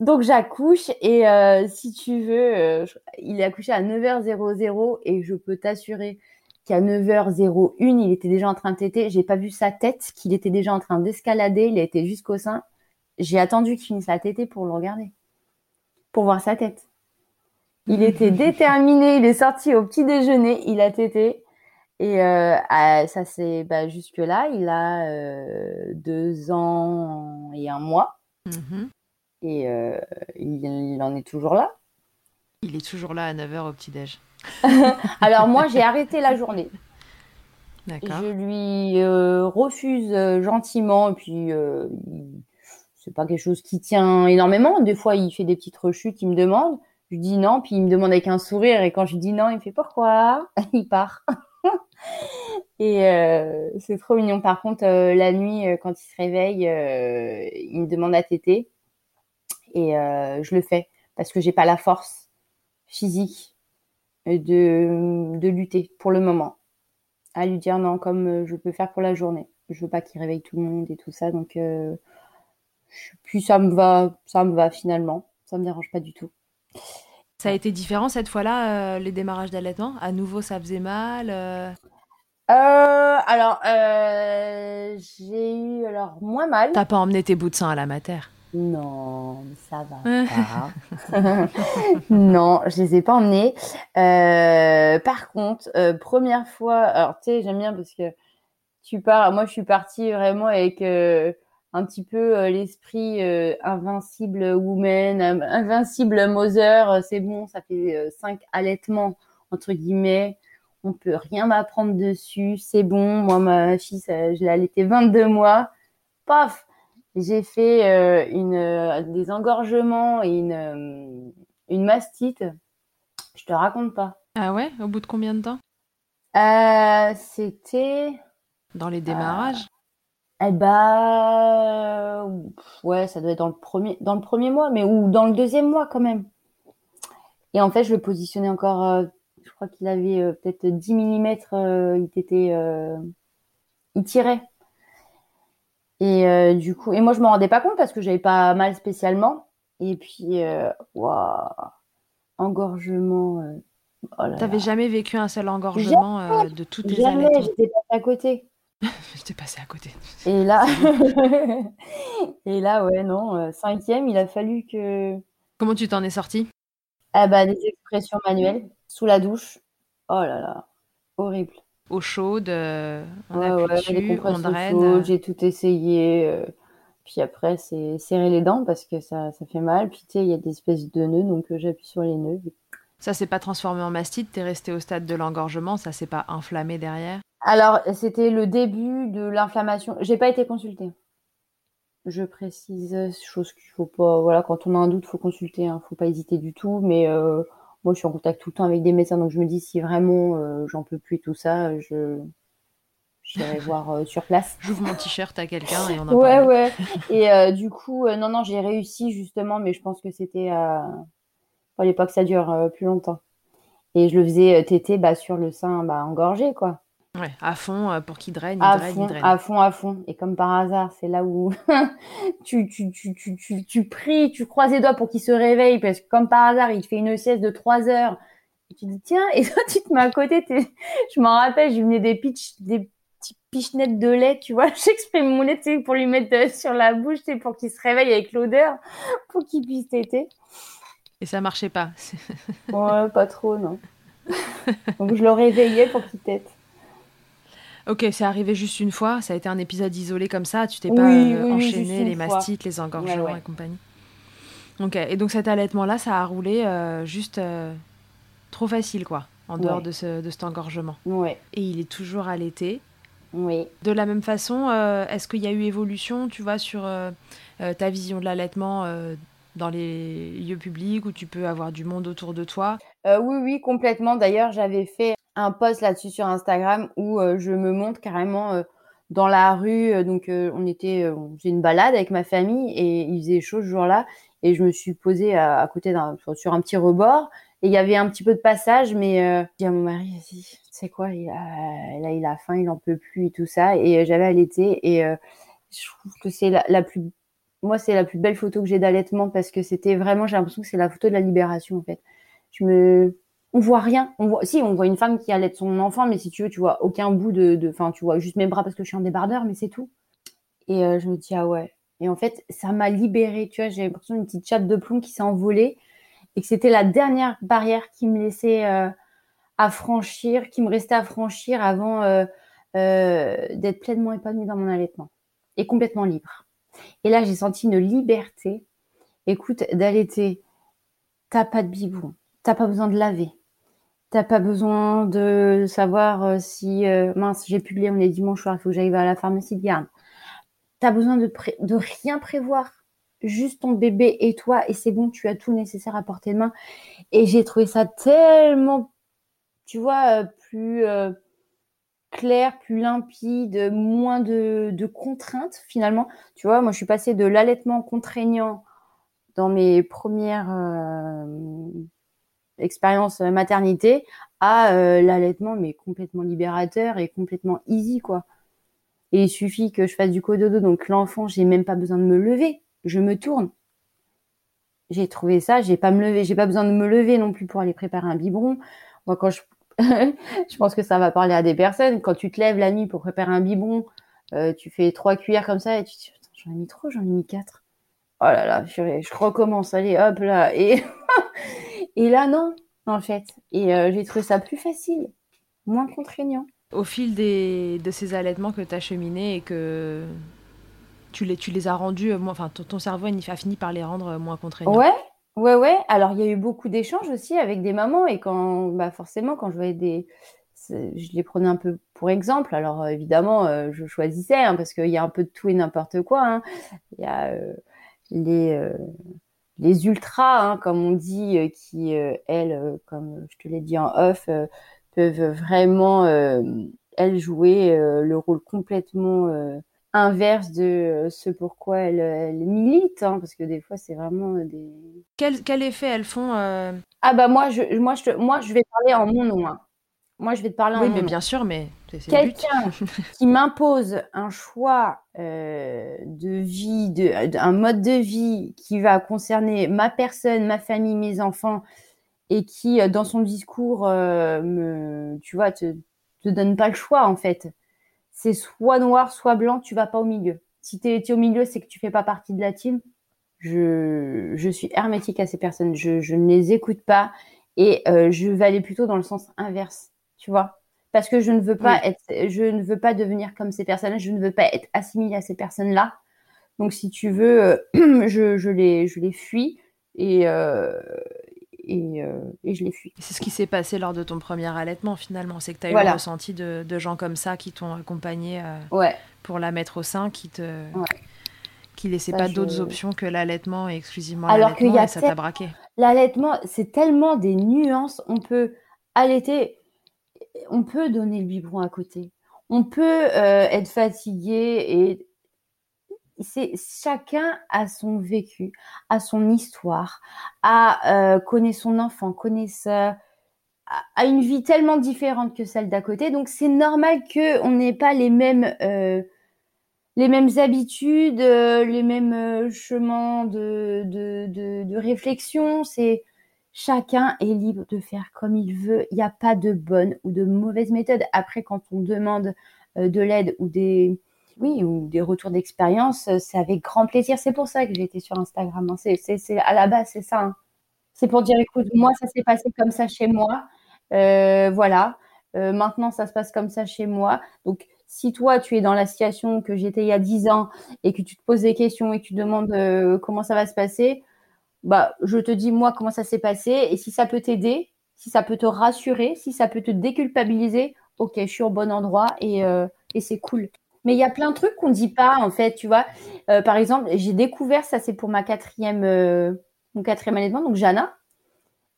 Donc j'accouche et euh, si tu veux, euh, je- il est accouché à 9h00 et je peux t'assurer qu'à 9h01, il était déjà en train de téter. J'ai pas vu sa tête, qu'il était déjà en train d'escalader. Il a été jusqu'au sein. J'ai attendu qu'il finisse la tétée pour le regarder, pour voir sa tête. Il était déterminé. Il est sorti au petit déjeuner. Il a tété. Et euh, à- ça c'est bah, jusque là, il a euh, deux ans et un mois Mhm. et euh, il, il en est toujours là. Il est toujours là à 9h au petit-déj. Alors moi j'ai arrêté la journée. D'accord. Je lui refuse gentiment et puis c'est pas quelque chose qui tient énormément. Des fois il fait des petites rechutes, il me demande, je lui dis non, puis il me demande avec un sourire et quand je lui dis non, il me fait pourquoi Il part. Et euh, c'est trop mignon. Par contre, euh, la nuit, euh, quand il se réveille, il me demande à téter. Et je le fais parce que j'ai pas la force physique de, de lutter pour le moment. À lui dire non, comme je peux faire pour la journée. Je veux pas qu'il réveille tout le monde et tout ça. Donc, puis ça me va, ça me va finalement. Ça me dérange pas du tout. Ça a été différent cette fois-là, euh, les démarrages d'allaitement? À nouveau, ça faisait mal euh, Euh, alors, j'ai eu alors moins mal. T'as pas emmené tes bouts de sang à la mater? Non, ça va pas. non, je les ai pas emmenés. Par contre, première fois, alors tu sais, j'aime bien parce que tu pars. Moi, je suis partie vraiment avec un petit peu euh, l'esprit euh, invincible woman, in- invincible mother. euh, C'est bon, ça fait cinq allaitements entre guillemets. On peut rien m'apprendre dessus. C'est bon. Moi, ma fille, ça- je l'ai allaitée 22 mois. Paf, j'ai fait une, des engorgements et une, une mastite. Je te raconte pas. Ah ouais? Au bout de combien de temps? Euh, C'était, Dans les démarrages? Eh ben, pff, ouais, ça doit être dans le premier, dans le premier mois, mais ou dans le deuxième mois quand même. Et en fait, je le positionnais encore. euh, je crois qu'il avait euh, peut-être 10 mm. il était, euh, il tirait. Et euh, du coup, et moi je me rendais pas compte parce que j'avais pas mal spécialement. Et puis, euh, waouh, engorgement. euh, oh T'avais jamais vécu un seul engorgement euh, de tous tes Jamais, allaitements j'étais pas à côté. J'étais passée à côté. Et là, et là, ouais, non, euh, cinquième, il a fallu que, Comment tu t'en es sortie? Ah bah, des expressions manuelles sous la douche. Oh là là, horrible. Eau chaude, euh, on Ouais, appuie les on j'ai tout essayé. euh, puis après, c'est serrer les dents parce que ça, ça fait mal. Puis tu sais, il y a des espèces de nœuds, donc euh, j'appuie sur les nœuds. Ça s'est pas transformé en mastite, t'es resté au stade de l'engorgement, ça s'est pas inflammé derrière? Alors, c'était le début de l'inflammation. J'ai pas été consultée. Je précise, chose qu'il faut pas. Voilà, quand on a un doute, faut consulter. Hein, faut pas hésiter du tout. Mais euh, moi, je suis en contact tout le temps avec des médecins, donc je me dis si vraiment euh, j'en peux plus et tout ça, je j'irai voir euh, sur place. J'ouvre mon t-shirt à quelqu'un et on en Ouais, parle. ouais. Et euh, du coup, non, non, j'ai réussi justement, mais je pense que c'était à. Fallait pas que ça dure euh, plus longtemps. Et je le faisais téter bah, sur le sein bah, engorgé, quoi. Ouais, à fond euh, pour qu'il draine, À draine, fond, draine. à fond, à fond. Et comme par hasard, c'est là où tu, tu, tu, tu, tu, tu pries, tu croises les doigts pour qu'il se réveille, parce que comme par hasard, il te fait une sieste de trois heures. Et tu dis, tiens, et toi, tu te mets à côté. Je m'en rappelle, je lui menais des pitch, des petites pichenettes de lait, tu vois. J'exprime mon lait, pour lui mettre euh, sur la bouche, pour qu'il se réveille avec l'odeur, pour qu'il puisse téter. Et ça marchait pas. Ouais, pas trop, non. Donc je le réveillais pour qu'il tète. Ok, c'est arrivé juste une fois, ça a été un épisode isolé comme ça, tu t'es Oui, pas euh, oui, enchaîné les fois. mastites, les engorgements Ouais, ouais. et compagnie. Ok, et donc cet allaitement-là, ça a roulé euh, juste euh, trop facile, quoi, en dehors de, ce, de cet engorgement. Ouais, Et il est toujours allaité. oui. De la même façon, euh, est-ce qu'il y a eu évolution, tu vois, sur ta vision de l'allaitement dans les lieux publics où tu peux avoir du monde autour de toi? Euh, oui, oui, complètement. D'ailleurs, j'avais fait un post là-dessus sur Instagram où euh, je me montre carrément euh, dans la rue. Euh, donc, on était, faisait une balade avec ma famille et il faisait chaud ce jour-là. Et je me suis posée à, côté d'un, sur, un petit rebord. Et il y avait un petit peu de passage, mais euh, je dis à mon mari, sais quoi, il a, là, il a faim, il en peut plus et tout ça. Et j'avais allaité et euh, je trouve que c'est la, la plus, moi, c'est la plus belle photo que j'ai d'allaitement parce que c'était vraiment, j'ai l'impression que c'est la photo de la libération en fait. Je me, on voit rien. On voit, si, on voit une femme qui allaite son enfant, mais si tu veux, tu vois aucun bout de, enfin, tu vois juste mes bras parce que je suis en débardeur, mais c'est tout. Et euh, je me dis ah ouais. Et en fait, ça m'a libérée. Tu vois, j'ai l'impression d'une petite chatte de plomb qui s'est envolée et que c'était la dernière barrière qui me laissait euh, à franchir, qui me restait à franchir avant euh, euh, d'être pleinement épanouie dans mon allaitement et complètement libre. Et là, j'ai senti une liberté. Écoute, d'allaiter, t'as pas de biberon, t'as pas besoin de laver, t'as pas besoin de savoir euh, si euh, mince j'ai publié on est dimanche soir, il faut que j'aille à la pharmacie de garde. T'as besoin de, rien prévoir, juste ton bébé et toi et c'est bon, tu as tout le nécessaire à portée de main. Et j'ai trouvé ça tellement, tu vois, euh, plus clair, plus limpide, moins de, contraintes finalement. Tu vois, moi je suis passée de l'allaitement contraignant dans mes premières expériences maternité à euh, l'allaitement mais complètement libérateur et complètement easy quoi. Et il suffit que je fasse du cododo, donc l'enfant, j'ai même pas besoin de me lever, je me tourne. J'ai trouvé ça, j'ai pas me lever, j'ai pas besoin de me lever non plus pour aller préparer un biberon. Moi, quand je je pense que ça va parler à des personnes. Quand tu te lèves la nuit pour préparer un biberon, euh, tu fais trois cuillères comme ça et tu te dis, j'en ai mis trop, j'en ai mis quatre. Oh là là, je, recommence, allez, hop là. Et, et là, non, en fait. Et euh, j'ai trouvé ça plus facile, moins contraignant. Au fil des, de ces allaitements que tu as cheminés et que tu les, tu les as rendus, euh, enfin, ton, ton cerveau a fini par les rendre moins contraignants. Ouais, Ouais, ouais. Alors, il y a eu beaucoup d'échanges aussi avec des mamans et quand, bah, forcément, quand je voyais des, je les prenais un peu pour exemple. Alors, euh, évidemment, euh, je choisissais hein, parce qu'il y a un peu de tout et n'importe quoi. Hein. Il y a euh, les les ultras, hein, comme on dit, qui elles, comme je te l'ai dit en off, peuvent vraiment elles jouer le rôle complètement inverse de euh, ce pourquoi elles, elles militent, hein, parce que des fois c'est vraiment euh, des. Quel, quel effet elles font euh? Ah bah moi je, moi, je, moi je vais parler en mon nom. Hein. Moi je vais te parler oui, en mais bien sûr, mais quelqu'un qui m'impose un choix de vie, de, un mode de vie qui va concerner ma personne, ma famille, mes enfants, et qui dans son discours me, tu vois, te, te donne pas le choix en fait c'est soit noir, soit blanc, tu vas pas au milieu. Si tu es, au milieu, c'est que tu fais pas partie de la team. Je, je suis hermétique à ces personnes. Je, je ne les écoute pas et euh, je vais aller plutôt dans le sens inverse, tu vois. Parce que je ne veux pas être, je ne veux pas devenir comme ces personnes. Je ne veux pas être assimilée à ces personnes-là. Donc, si tu veux, euh, je, je les, je les fuis et, euh, euh, et, je les fuis. C'est ce qui s'est passé lors de ton premier allaitement finalement, c'est que tu as eu le ressenti de, gens comme ça qui t'ont accompagné euh, pour la mettre au sein, qui te qui laissaient pas d'autres options que l'allaitement et exclusivement Alors qu'il y a ça t'a braqué. L'allaitement, c'est tellement des nuances. On peut allaiter, on peut donner le biberon à côté, on peut euh, être fatigué et c'est chacun a son vécu, a son histoire, a euh, connaît son enfant, connaît sa, a une vie tellement différente que celle d'à côté. Donc c'est normal que on n'ait pas les mêmes euh, les mêmes habitudes, euh, les mêmes chemins de, de, de, de réflexion. C'est chacun est libre de faire comme il veut. Il n'y a pas de bonne ou de mauvaise méthode. Après, quand on demande euh, de l'aide ou des retours d'expérience, euh, c'est avec grand plaisir. C'est pour ça que été sur Instagram. Hein. C'est, à la base, c'est ça. Hein. C'est pour dire, écoute, moi, ça s'est passé comme ça chez moi. Euh, voilà. Maintenant, ça se passe comme ça chez moi. Donc, si toi, tu es dans la situation que j'étais il y a 10 ans et que tu te poses des questions et que tu demandes comment ça va se passer, bah, je te dis, moi, comment ça s'est passé. Et si ça peut t'aider, si ça peut te rassurer, si ça peut te déculpabiliser, ok, je suis au bon endroit et, et c'est cool. Mais il y a plein de trucs qu'on dit pas, en fait, tu vois. Euh, par exemple, j'ai découvert, ça c'est pour ma quatrième, euh, mon quatrième année de donc Jana.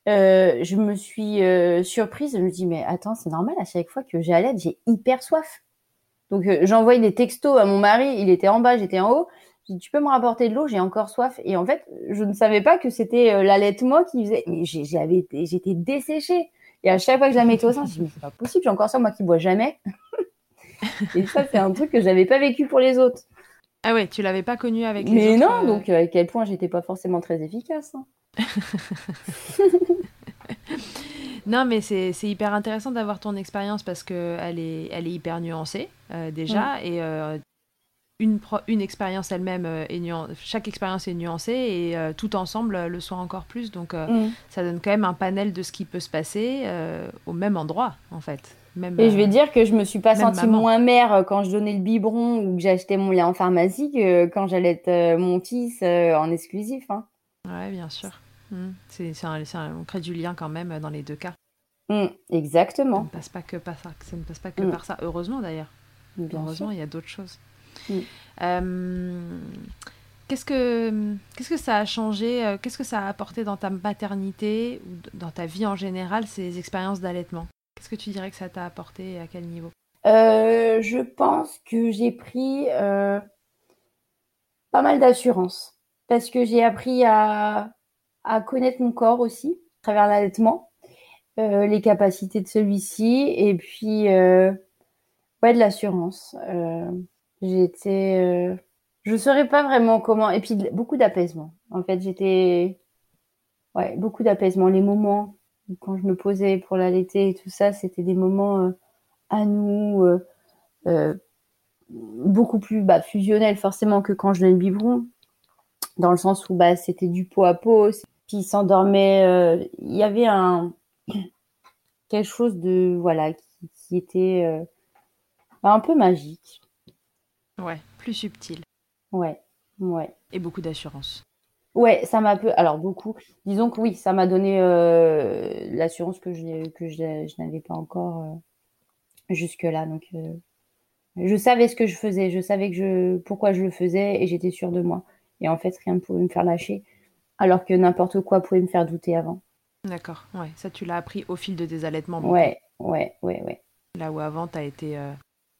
Euh, je me suis euh, surprise, je me dis, mais attends, c'est normal, à chaque fois que j'ai à l'aide, j'ai hyper soif. Donc euh, j'envoie des textos à mon mari, il était en bas, j'étais en haut. Tu peux me rapporter de l'eau, j'ai encore soif. Et en fait, je ne savais pas que c'était l'allaitement qui faisait. Mais j'avais, j'étais desséchée. Et à chaque fois que je la mettais au sein, je me mais c'est pas possible, j'ai encore ça, moi qui bois jamais. Et ça, c'est un truc que j'avais pas vécu pour les autres. Ah ouais, tu l'avais pas connu avec les Mais autres. Mais non, euh, donc à quel point j'étais pas forcément très efficace. Hein. non, mais c'est hyper intéressant d'avoir ton expérience parce qu'elle est, elle est hyper nuancée euh, déjà. Et euh, une, une expérience elle-même est nuancée, chaque expérience est nuancée et tout ensemble le soit encore plus. Donc mm. ça donne quand même un panel de ce qui peut se passer au même endroit en fait et je vais euh, dire que je me suis pas sentie moins mère euh, quand je donnais le biberon ou que j'achetais mon lait en pharmacie que quand j'allais être euh, mon fils en exclusif. Hein. Ouais, bien sûr. Mmh. C'est, on crée du lien quand même dans les deux cas. Mmh, exactement. Ça ne passe pas que par ça. Ça ne passe pas que par ça. Heureusement d'ailleurs. Heureusement, il y a d'autres choses. Qu'est-ce que, qu'est-ce que ça a changé Qu'est-ce que ça a apporté dans ta maternité ou dans ta vie en général, ces expériences d'allaitement? Qu'est-ce que tu dirais que ça t'a apporté et à quel niveau? Je pense que j'ai pris pas mal d'assurance. Parce que j'ai appris à, à connaître mon corps aussi à travers l'allaitement, les capacités de celui-ci et puis ouais de l'assurance. J'ai été je saurais pas vraiment comment. Et puis beaucoup d'apaisement. En fait, j'étais, ouais, beaucoup d'apaisement. Les moments quand je me posais pour l'allaiter et tout ça, c'était des moments euh, à nous euh, euh, beaucoup plus bah, fusionnels forcément que quand je donnais le biberon, dans le sens où bah c'était du pot à pot. Puis il s'endormait. Il y avait un quelque chose de voilà qui était un peu magique. Ouais, plus subtil. Ouais, ouais. Et beaucoup d'assurance. Ouais, ça m'a peu. Alors beaucoup. Disons que oui, ça m'a donné euh, l'assurance que je que je, n'avais pas encore euh, jusque là. Donc, euh, je savais ce que je faisais. Je savais que je pourquoi je le faisais et j'étais sûre de moi. Et en fait, rien ne pouvait me faire lâcher, alors que n'importe quoi pouvait me faire douter avant. D'accord. Ouais. Ça, tu l'as appris au fil de tes allaitements. Ouais, ouais, ouais, ouais. Là où avant, tu as été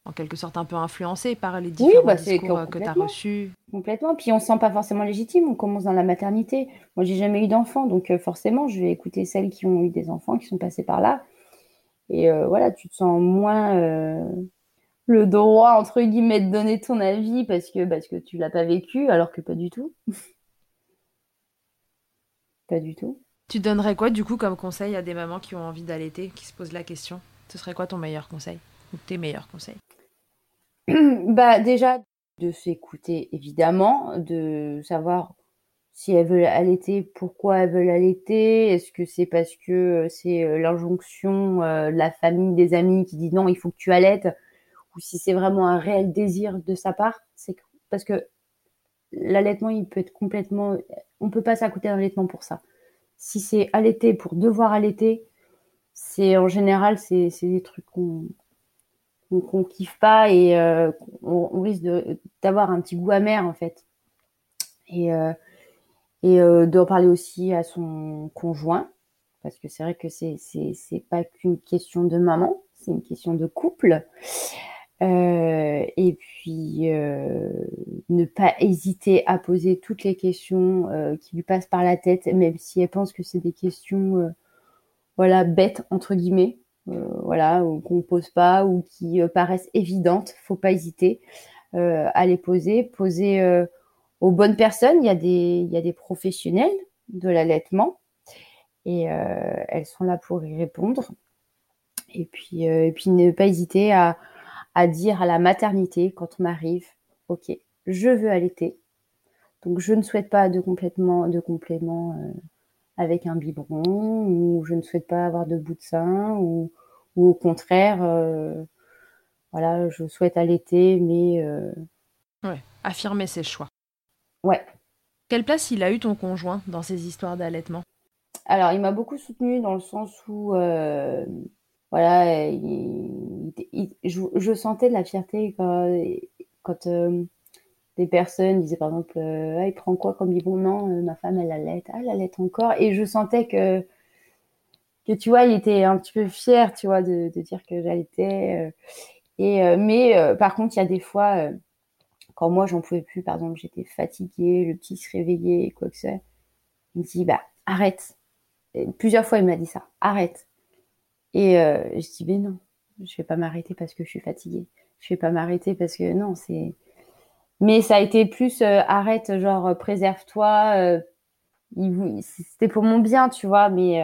en quelque sorte un peu influencé par les différents bah, discours que tu as reçus. Complètement. Puis on se sent pas forcément légitime. On commence dans la maternité. Moi, j'ai jamais eu d'enfant, donc euh, forcément, je vais écouter celles qui ont eu des enfants, qui sont passées par là. Et euh, voilà, tu te sens moins euh, le droit entre guillemets de donner ton avis parce que parce que tu l'as pas vécu, alors que pas du tout. pas du tout. Tu donnerais quoi du coup comme conseil à des mamans qui ont envie d'allaiter, qui se posent la question? Ce serait quoi ton meilleur conseil? Ou tes meilleurs conseils? bah déjà de s'écouter évidemment, de savoir si elles veulent allaiter, pourquoi elles veulent allaiter, est-ce que c'est parce que euh, c'est euh, l'injonction euh, de la famille, des amis qui dit non, il faut que tu allaites, ou si c'est vraiment un réel désir de sa part, c'est parce que l'allaitement, il peut être complètement, on peut pas s'accouter d'un allaitement pour ça. Si c'est allaiter pour devoir allaiter, c'est en général c'est des trucs qu'on qu'on kiffe pas et euh, on, risque d'avoir un petit goût amer en fait. Et, euh, et euh, d'en parler aussi à son conjoint parce que c'est vrai que c'est c'est pas qu'une question de maman, c'est une question de couple. et puis ne pas hésiter à poser toutes les questions qui lui passent par la tête, même si elle pense que c'est des questions voilà bêtes entre guillemets euh, voilà, qu'on pose pas ou qui euh, paraissent évidentes, faut pas hésiter euh, à les poser. Poser aux bonnes personnes. Il y a des, professionnels de l'allaitement et elles sont là pour y répondre. Et puis, ne pas hésiter à, à dire à la maternité quand on arrive, ok, je veux allaiter, donc je ne souhaite pas de complètement de complément avec un biberon ou je ne souhaite pas avoir de bout de sein ou, ou au contraire euh, voilà je souhaite allaiter mais euh, ouais affirmer ses choix. Ouais. Quelle place il a eu ton conjoint dans ces histoires d'allaitement? Alors il m'a beaucoup soutenu dans le sens où euh, voilà je, sentais de la fierté quand, quand des personnes disaient par exemple ah, il prend quoi comme bon non ma femme elle allait ah, elle allait encore. Et je sentais que tu vois il était un petit peu fier tu vois de, dire que j'allaitais et euh, mais euh, par contre il y a des fois quand moi j'en pouvais plus par exemple j'étais fatiguée le petit se réveillait quoi que ce soit il me dit bah arrête. Plusieurs fois il m'a dit ça arrête. Et je dis mais non je vais pas m'arrêter parce que je suis fatiguée. Je vais pas m'arrêter parce que non c'est mais ça a été plus euh, arrête, genre euh, préserve-toi. Euh, c'était pour mon bien, tu vois. Mais,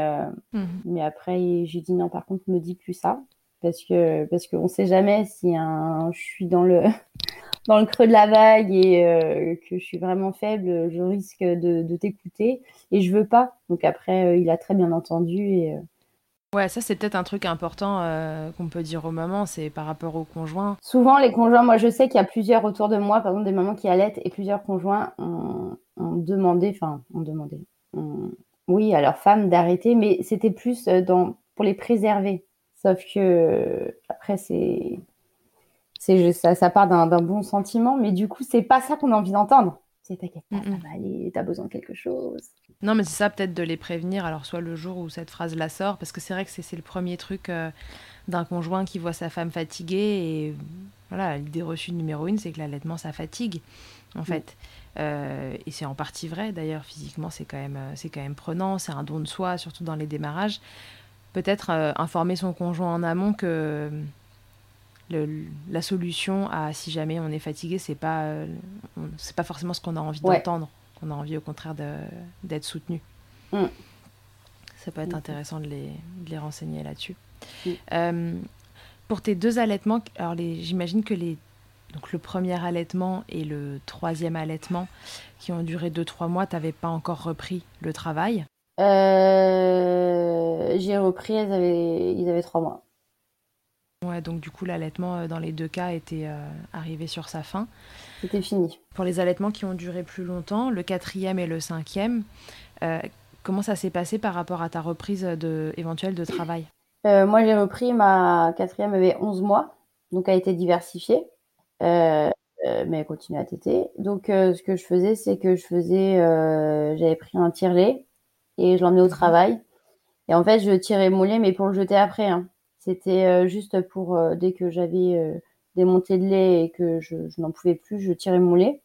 mhm. mais après, j'ai dit non, par contre, me dis plus ça. Parce que parce qu'on sait jamais si un, je suis dans le, dans le creux de la vague et que je suis vraiment faible, je risque de, de t'écouter. Et je veux pas. Donc après, il a très bien entendu. Et, Ouais, ça c'est peut-être un truc important euh, qu'on peut dire aux mamans, c'est par rapport aux conjoints. Souvent les conjoints, moi je sais qu'il y a plusieurs autour de moi, par exemple des mamans qui allaitent et plusieurs conjoints ont, demandé, enfin ont demandé, oui à leur femme d'arrêter, mais c'était plus euh, dans, pour les préserver. Sauf que après c'est, ça, ça part d'un bon sentiment, mais du coup c'est pas ça qu'on a envie d'entendre. C'est t'inquiète pas, ça va aller, t'as besoin de quelque chose. Non, mais c'est ça, peut-être de les prévenir. Alors, soit le jour où cette phrase la sort, parce que c'est vrai que c'est le premier truc euh, d'un conjoint qui voit sa femme fatiguée. Et voilà, l'idée reçue numéro une, c'est que l'allaitement, ça fatigue, en fait. Euh, et c'est en partie vrai, d'ailleurs, physiquement, c'est quand, même, c'est quand même prenant, c'est un don de soi, surtout dans les démarrages. Peut-être informer son conjoint en amont que la solution à si jamais on est fatigué, c'est pas, euh, c'est pas forcément ce qu'on a envie d'entendre. On a envie au contraire d'être soutenu. Mm. Ça peut être intéressant de les, de les renseigner là-dessus. Mm. Euh, pour tes deux allaitements, alors j'imagine que les, donc le premier allaitement et le troisième allaitement qui ont duré 2-3 mois, tu n'avais pas encore repris le travail? Euh, J'ai repris, ils avaient, ils avaient 3 mois. Ouais, donc du coup, l'allaitement euh, dans les deux cas était euh, arrivé sur sa fin. C'était fini. Pour les allaitements qui ont duré plus longtemps, le quatrième et le cinquième, euh, comment ça s'est passé par rapport à ta reprise de, éventuelle de travail? Moi, j'ai repris ma quatrième avait 11 mois, donc elle a été diversifiée, mais elle continue à téter. Donc, ce que je faisais, c'est que je faisais, j'avais pris un tire-lait et je l'emmenais au travail. Et en fait, je tirais mon lait, mais pour le jeter après. Hein. C'était euh, juste pour euh, dès que j'avais euh, des montées de lait et que je, n'en pouvais plus, je tirais mon lait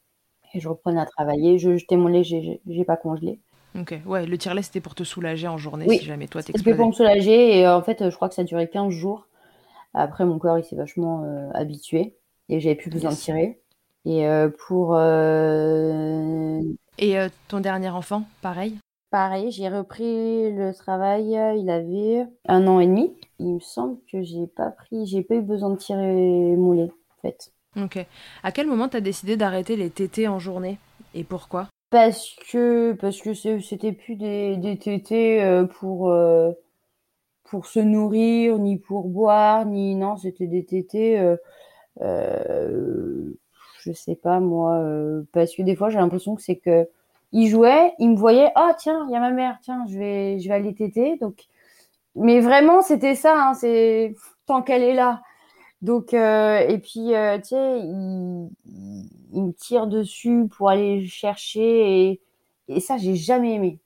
et je reprenais à travailler. Je jetais mon lait, j'ai pas congelé. Ok, ouais, le tire-lait c'était pour te soulager en journée si jamais toi t'explosais. C'était pour me soulager et en fait je crois que ça a duré 15 jours. Après mon corps il s'est vachement habitué et j'avais plus besoin de tirer. Et pour. Et ton dernier enfant, pareil? Pareil, j'ai repris le travail, il avait un an et demi. Il me semble que j'ai pas pris, j'ai pas eu besoin de tirer mon lait, en fait. Ok. À quel moment tu as décidé d'arrêter les tétés en journée? Et pourquoi? Parce que parce que c'était plus des, des tétés euh, pour euh, pour se nourrir, ni pour boire, ni non, c'était des tétés. Euh, euh, je sais pas moi, parce que des fois j'ai l'impression que c'est que il jouait, il me voyait, oh tiens, il y a ma mère, tiens, je vais, je vais aller téter. Donc, mais vraiment, c'était ça, hein, c'est tant qu'elle est là. Donc, euh, et puis, euh, tu sais, il, il, me tire dessus pour aller chercher et, et ça, j'ai jamais aimé.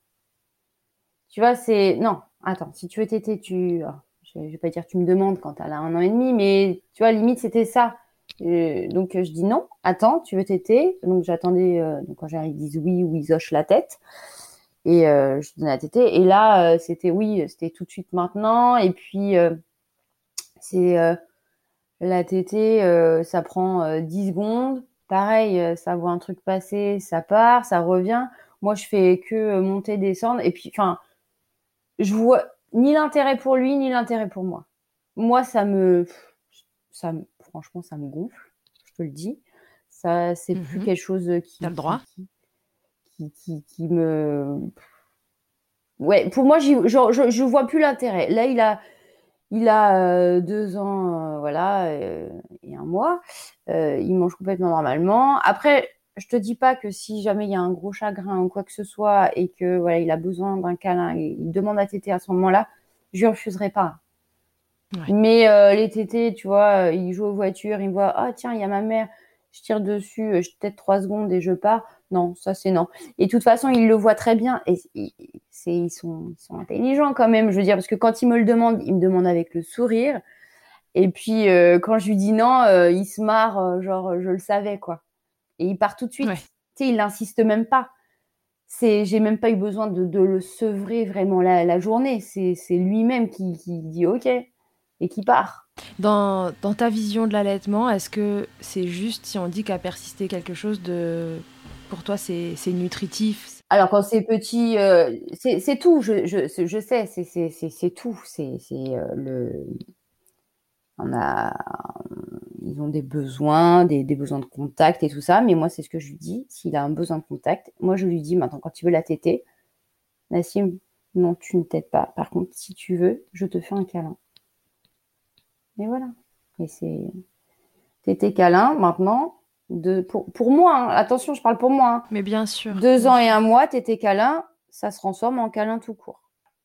Tu vois, c'est non. Attends, si tu veux téter, tu, je, vais pas dire tu me demandes quand elle a un an et demi, mais tu vois, limite c'était ça donc je dis non, attends, tu veux téter? Donc j'attendais, euh, donc quand ils disent oui ou ils hochent la tête. Et euh, je donnais la tétée. Et là, euh, c'était oui, c'était tout de suite maintenant. Et puis, c'est la tétée, ça prend 10 secondes. Pareil, ça voit un truc passer, ça part, ça revient. Moi, je fais que monter, descendre. Et puis, enfin, je vois ni l'intérêt pour lui, ni l'intérêt pour moi. Moi, ça me, ça me, franchement, ça me gonfle, je te le dis. Ça, c'est plus mhm. quelque chose qui. T'as le droit. Qui, qui, me. Ouais, pour moi, je, je, je, vois plus l'intérêt. Là, il a, il a euh, deux ans, euh, voilà, euh, et un mois. il mange complètement normalement. Après, je te dis pas que si jamais il y a un gros chagrin ou quoi que ce soit et que voilà, il a besoin d'un câlin, il demande à téter à ce moment-là, je lui refuserai pas. Mais les tétés, tu vois, ils jouent aux voitures, ils voient, ah tiens, il y a ma mère, je tire dessus, euh, je peut-être trois secondes et je pars. Non, ça c'est non. Et de toute façon, ils le voient très bien et c'est ils sont, ils sont intelligents quand même. Je veux dire parce que quand ils me le demandent, ils me demandent avec le sourire. Et puis quand je lui dis non, il se marre, genre je le savais quoi. Et il part tout de suite. Tu sais, il n'insiste même pas. C'est, j'ai même pas eu besoin de, de le sevrer vraiment la, la journée. C'est, c'est lui-même qui, qui dit ok et qui part. Dans, ta vision de l'allaitement, est-ce que c'est juste si on dit qu'à persister quelque chose de... Pour toi, c'est nutritif? Alors, quand c'est petit, euh, c'est tout, je, sais, c'est tout. C'est euh, le... Ils ont des besoins, des, des, besoins de contact et tout ça, mais moi, c'est ce que je lui dis. S'il a un besoin de contact, moi, je lui dis maintenant, quand tu veux la téter, Nassim, non, tu ne t'aides pas. Par contre, si tu veux, je te fais un câlin. Et voilà. Et c'est. T'étais câlin maintenant. De, pour, pour moi, hein. attention, je parle pour moi. Hein. Mais bien sûr. Deux ans et un mois, t'étais câlin, ça se transforme en câlin tout court.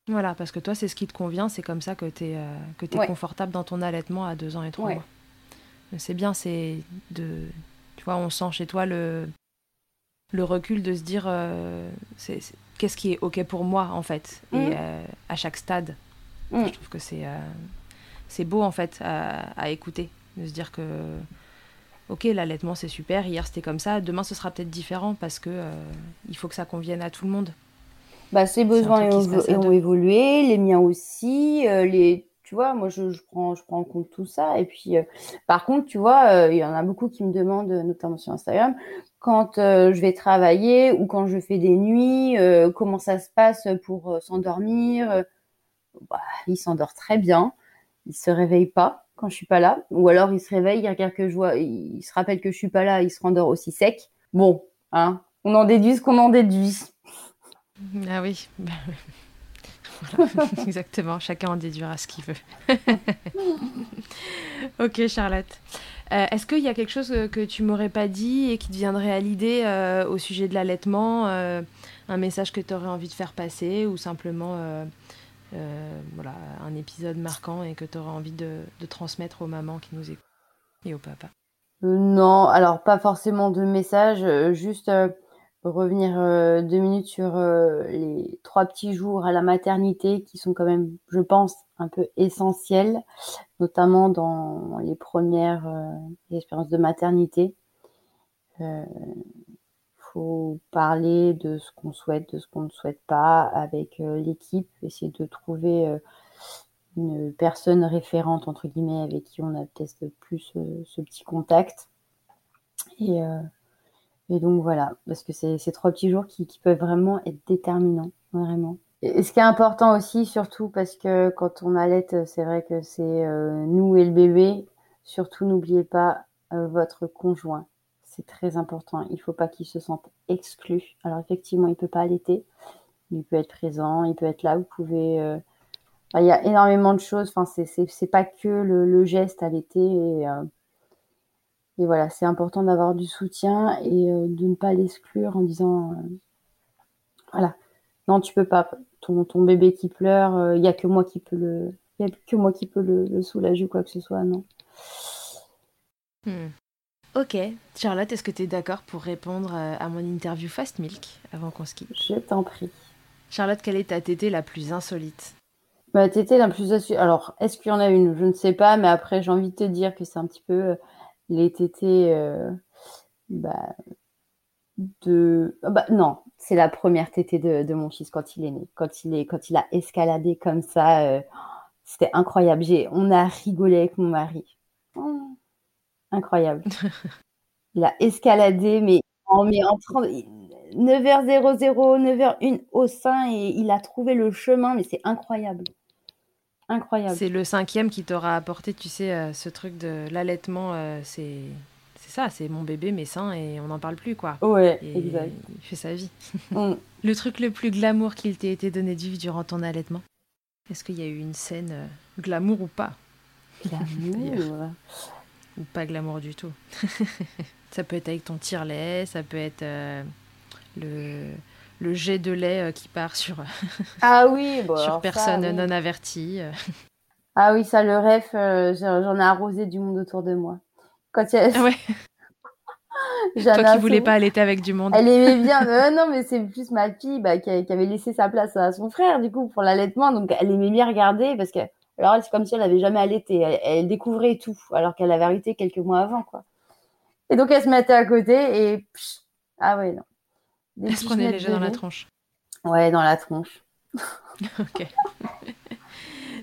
Voilà, parce que toi, c'est ce qui te convient, c'est comme ça que tu es, euh, que es confortable dans ton allaitement à deux ans et trois mois. C'est bien, c'est de. Tu vois, on sent chez toi le. le recul de se dire euh, c'est, qu'est-ce qui est OK pour moi, en fait, et Mhm. euh, à chaque stade. Mm. Je trouve que c'est, euh, c'est beau, en fait, à, à écouter. De se dire que, OK, l'allaitement, c'est super, hier, c'était comme ça, demain, ce sera peut-être différent parce que euh, il faut que ça convienne à tout le monde. Bah, ses besoins ont, évolué, les miens aussi. euh, les, tu vois, moi, je, je prends, je prends en compte tout ça. Et puis, euh, par contre, tu vois, il y en a beaucoup qui me demandent, notamment sur Instagram, quand je vais travailler ou quand je fais des nuits, comment ça se passe pour s'endormir. bah, il s'endort très bien. Il se réveille pas quand je suis pas là. Ou alors, il se réveille, il regarde que je vois, il se rappelle que je suis pas là, il se rendort aussi sec. Bon, hein, on en déduit ce qu'on en déduit. Ah oui. Voilà, exactement. Chacun en déduira ce qu'il veut. ok, Charlotte. Euh, Est-ce qu'il y a quelque chose que tu m'aurais pas dit et qui te viendrait à l'idée euh, au sujet de l'allaitement euh, Un message que tu aurais envie de faire passer ou simplement euh, voilà, un épisode marquant et que tu aurais envie de, transmettre aux mamans qui nous écoutent et aux papas Euh, non, alors pas forcément de message, euh, juste revenir deux minutes sur les trois petits jours à la maternité qui sont quand même, je pense, un peu essentiels, notamment dans les premières expériences de maternité. Parler de ce qu'on souhaite, de ce qu'on ne souhaite pas avec euh, l'équipe, essayer de trouver euh, une personne référente entre guillemets avec qui on a peut-être plus euh, ce petit contact. Et, donc voilà parce que c'est ces trois petits jours qui, peuvent vraiment être déterminants vraiment. Et ce qui est important aussi surtout parce que quand on allait c'est vrai que c'est nous et le bébé surtout n'oubliez pas votre conjoint c'est très important il faut pas qu'il se sente exclu alors effectivement il peut pas allaiter il peut être présent il peut être là vous pouvez euh, Enfin, il y a énormément de choses. Enfin, c'est pas que le, geste et, euh, et voilà, c'est important d'avoir du soutien et euh, de ne pas l'exclure en disant voilà, non tu peux pas. Ton ton bébé qui pleure, il y a que moi qui peux le, il a que moi qui peux le, le soulager ou quoi que ce soit, non. Hmm. Ok, Charlotte, est-ce que tu es d'accord pour répondre euh, à mon interview Fast Milk avant qu'on se quitte? Je t'en prie. Charlotte, quelle est ta tétée la plus insolite? Ma tétée la plus assu- Alors, est-ce qu'il y en a une? Je ne sais pas, mais après, j'ai envie de te dire que c'est un petit peu euh, les tétées euh, bah, de. ah Bah, non, c'est la première tétée de, de mon fils quand il est né. Quand il, est, quand il a escaladé comme ça, euh, c'était incroyable. J'ai, on a rigolé avec mon mari. Oh, incroyable. Il a escaladé, mais en, mais en 30 9h00, 9h01 au sein, et il a trouvé le chemin, mais c'est incroyable. Incroyable. C'est le cinquième qui t'aura apporté, tu sais, euh, ce truc de l'allaitement, euh, c'est c'est ça, c'est mon bébé, mes seins, et on n'en parle plus, quoi. Ouais, Et exact. il fait sa vie. Mm. Le truc le plus glamour qu'il t'ait été donné de vivre durant ton allaitement? Est-ce qu'il y a eu une scène euh, glamour ou pas? L'amour. Ou pas glamour du tout Ça peut être avec ton tire-lait, ça peut être euh, le, le jet de lait euh, qui part sur, Ah oui, bon, sur ça, personne oui. non avertie. euh. Ah oui, ça, le rêve, euh, j'en ai arrosé du monde autour de moi. Quand il a... Ouais, toi qui voulais pas allaiter avec du monde. Elle aimait bien. non, mais c'est plus ma fille bah, qui avait laissé sa place à son frère, du coup, pour l'allaitement. Donc, elle aimait bien regarder parce que, alors, elle, c'est comme si elle avait jamais allaité. Elle, elle découvrait tout, alors qu'elle avait arrêté quelques mois avant, quoi. Et donc, elle se mettait à côté et, pff, ah ouais, non. Des Elle se prenait jeux dans la tronche. Ouais, dans la tronche. Ok.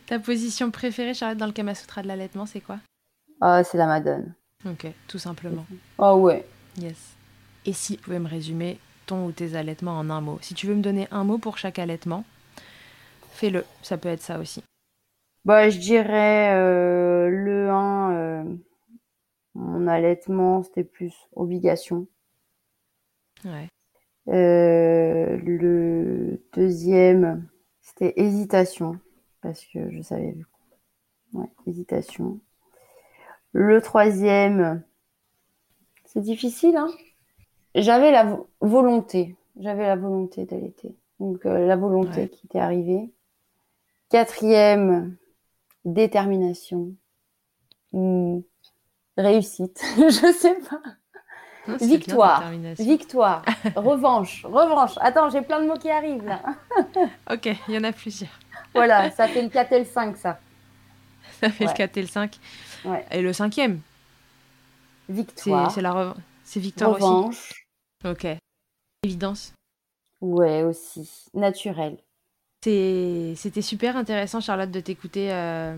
Ta position préférée, Charlotte, dans le Kama Sutra de l'allaitement, c'est quoi? Ah, c'est la madone. Ok, tout simplement. Oh ouais. Yes. Et si tu pouvais me résumer ton ou tes allaitements en un mot? Si tu veux me donner un mot pour chaque allaitement, fais-le. Ça peut être ça aussi. Bah, je dirais euh, le 1, euh, mon allaitement, c'était plus obligation. Ouais. Euh, le deuxième, c'était hésitation, parce que je savais. Ouais, hésitation. Le troisième, c'est difficile, hein. J'avais la vo- volonté, j'avais la volonté d'allaiter. Donc la volonté Ouais. qui était arrivée. Quatrième, détermination. Hmm, réussite, je sais pas. Victoire. Victoire. revanche. Revanche. Attends, j'ai plein de mots qui arrivent là. ok, il y en a plusieurs. voilà, ça fait le 4 et le 5, ça. Ça fait le 4 et le 5. Ouais. Et le cinquième Victoire. C'est victoire revanche. aussi. Ok. Évidence. Ouais, aussi. Naturel. C'était super intéressant, Charlotte, de t'écouter euh,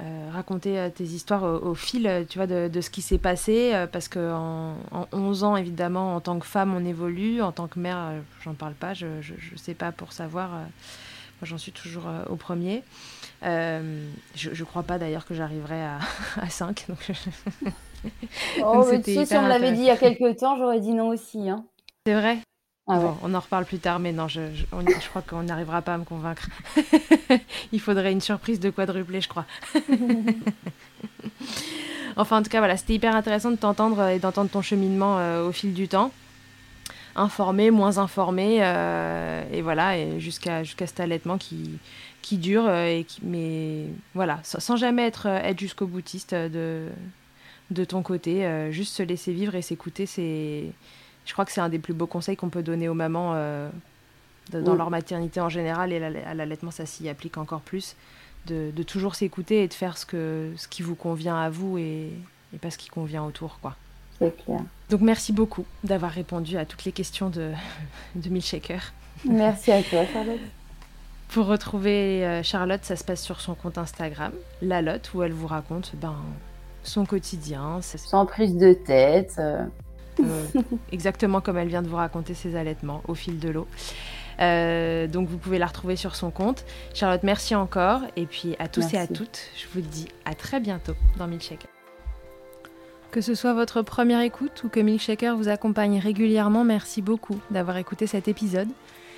euh, raconter euh, tes histoires au, fil tu vois, de, ce qui s'est passé. parce qu'en en, 11 ans, évidemment, en tant que femme, on évolue. En tant que mère, j'en parle pas, je ne sais pas pour savoir. moi, j'en suis toujours au premier. je ne crois pas d'ailleurs que j'arriverai à, à 5. Donc oh, mais tu sais, si on me l'avait dit il y a quelques temps, j'aurais dit non aussi. Hein. C'est vrai ah on en reparle plus tard, mais non, je, je, crois qu'on n'arrivera pas à me convaincre. Il faudrait une surprise de quadruplé, je crois. enfin, en tout cas, voilà, c'était hyper intéressant de t'entendre et d'entendre ton cheminement euh, au fil du temps. Informé, moins informé, euh, et voilà, et jusqu'à jusqu'à cet allaitement qui, qui dure, euh, et qui, mais voilà, sans, jamais être, être jusqu'au boutiste de, de ton côté, juste se laisser vivre et s'écouter, c'est je crois que c'est un des plus beaux conseils qu'on peut donner aux mamans euh, dans leur maternité en général et à l'allaitement, ça s'y applique encore plus. De, toujours s'écouter et de faire ce, que, ce qui vous convient à vous et, pas ce qui convient autour. quoi. C'est clair. Donc merci beaucoup d'avoir répondu à toutes les questions de, de Milkshaker. Merci à toi, Charlotte. Pour retrouver euh, Charlotte, ça se passe sur son compte Instagram, La Lotte, où elle vous raconte ben, son quotidien. Sans prise de tête. Euh, exactement comme elle vient de vous raconter ses allaitements au fil de l'eau. Euh, donc vous pouvez la retrouver sur son compte. Charlotte, merci encore. Et puis à tous et à toutes, je vous dis à très bientôt dans Milkshaker. Que ce soit votre première écoute ou que Milkshaker vous accompagne régulièrement, merci beaucoup d'avoir écouté cet épisode.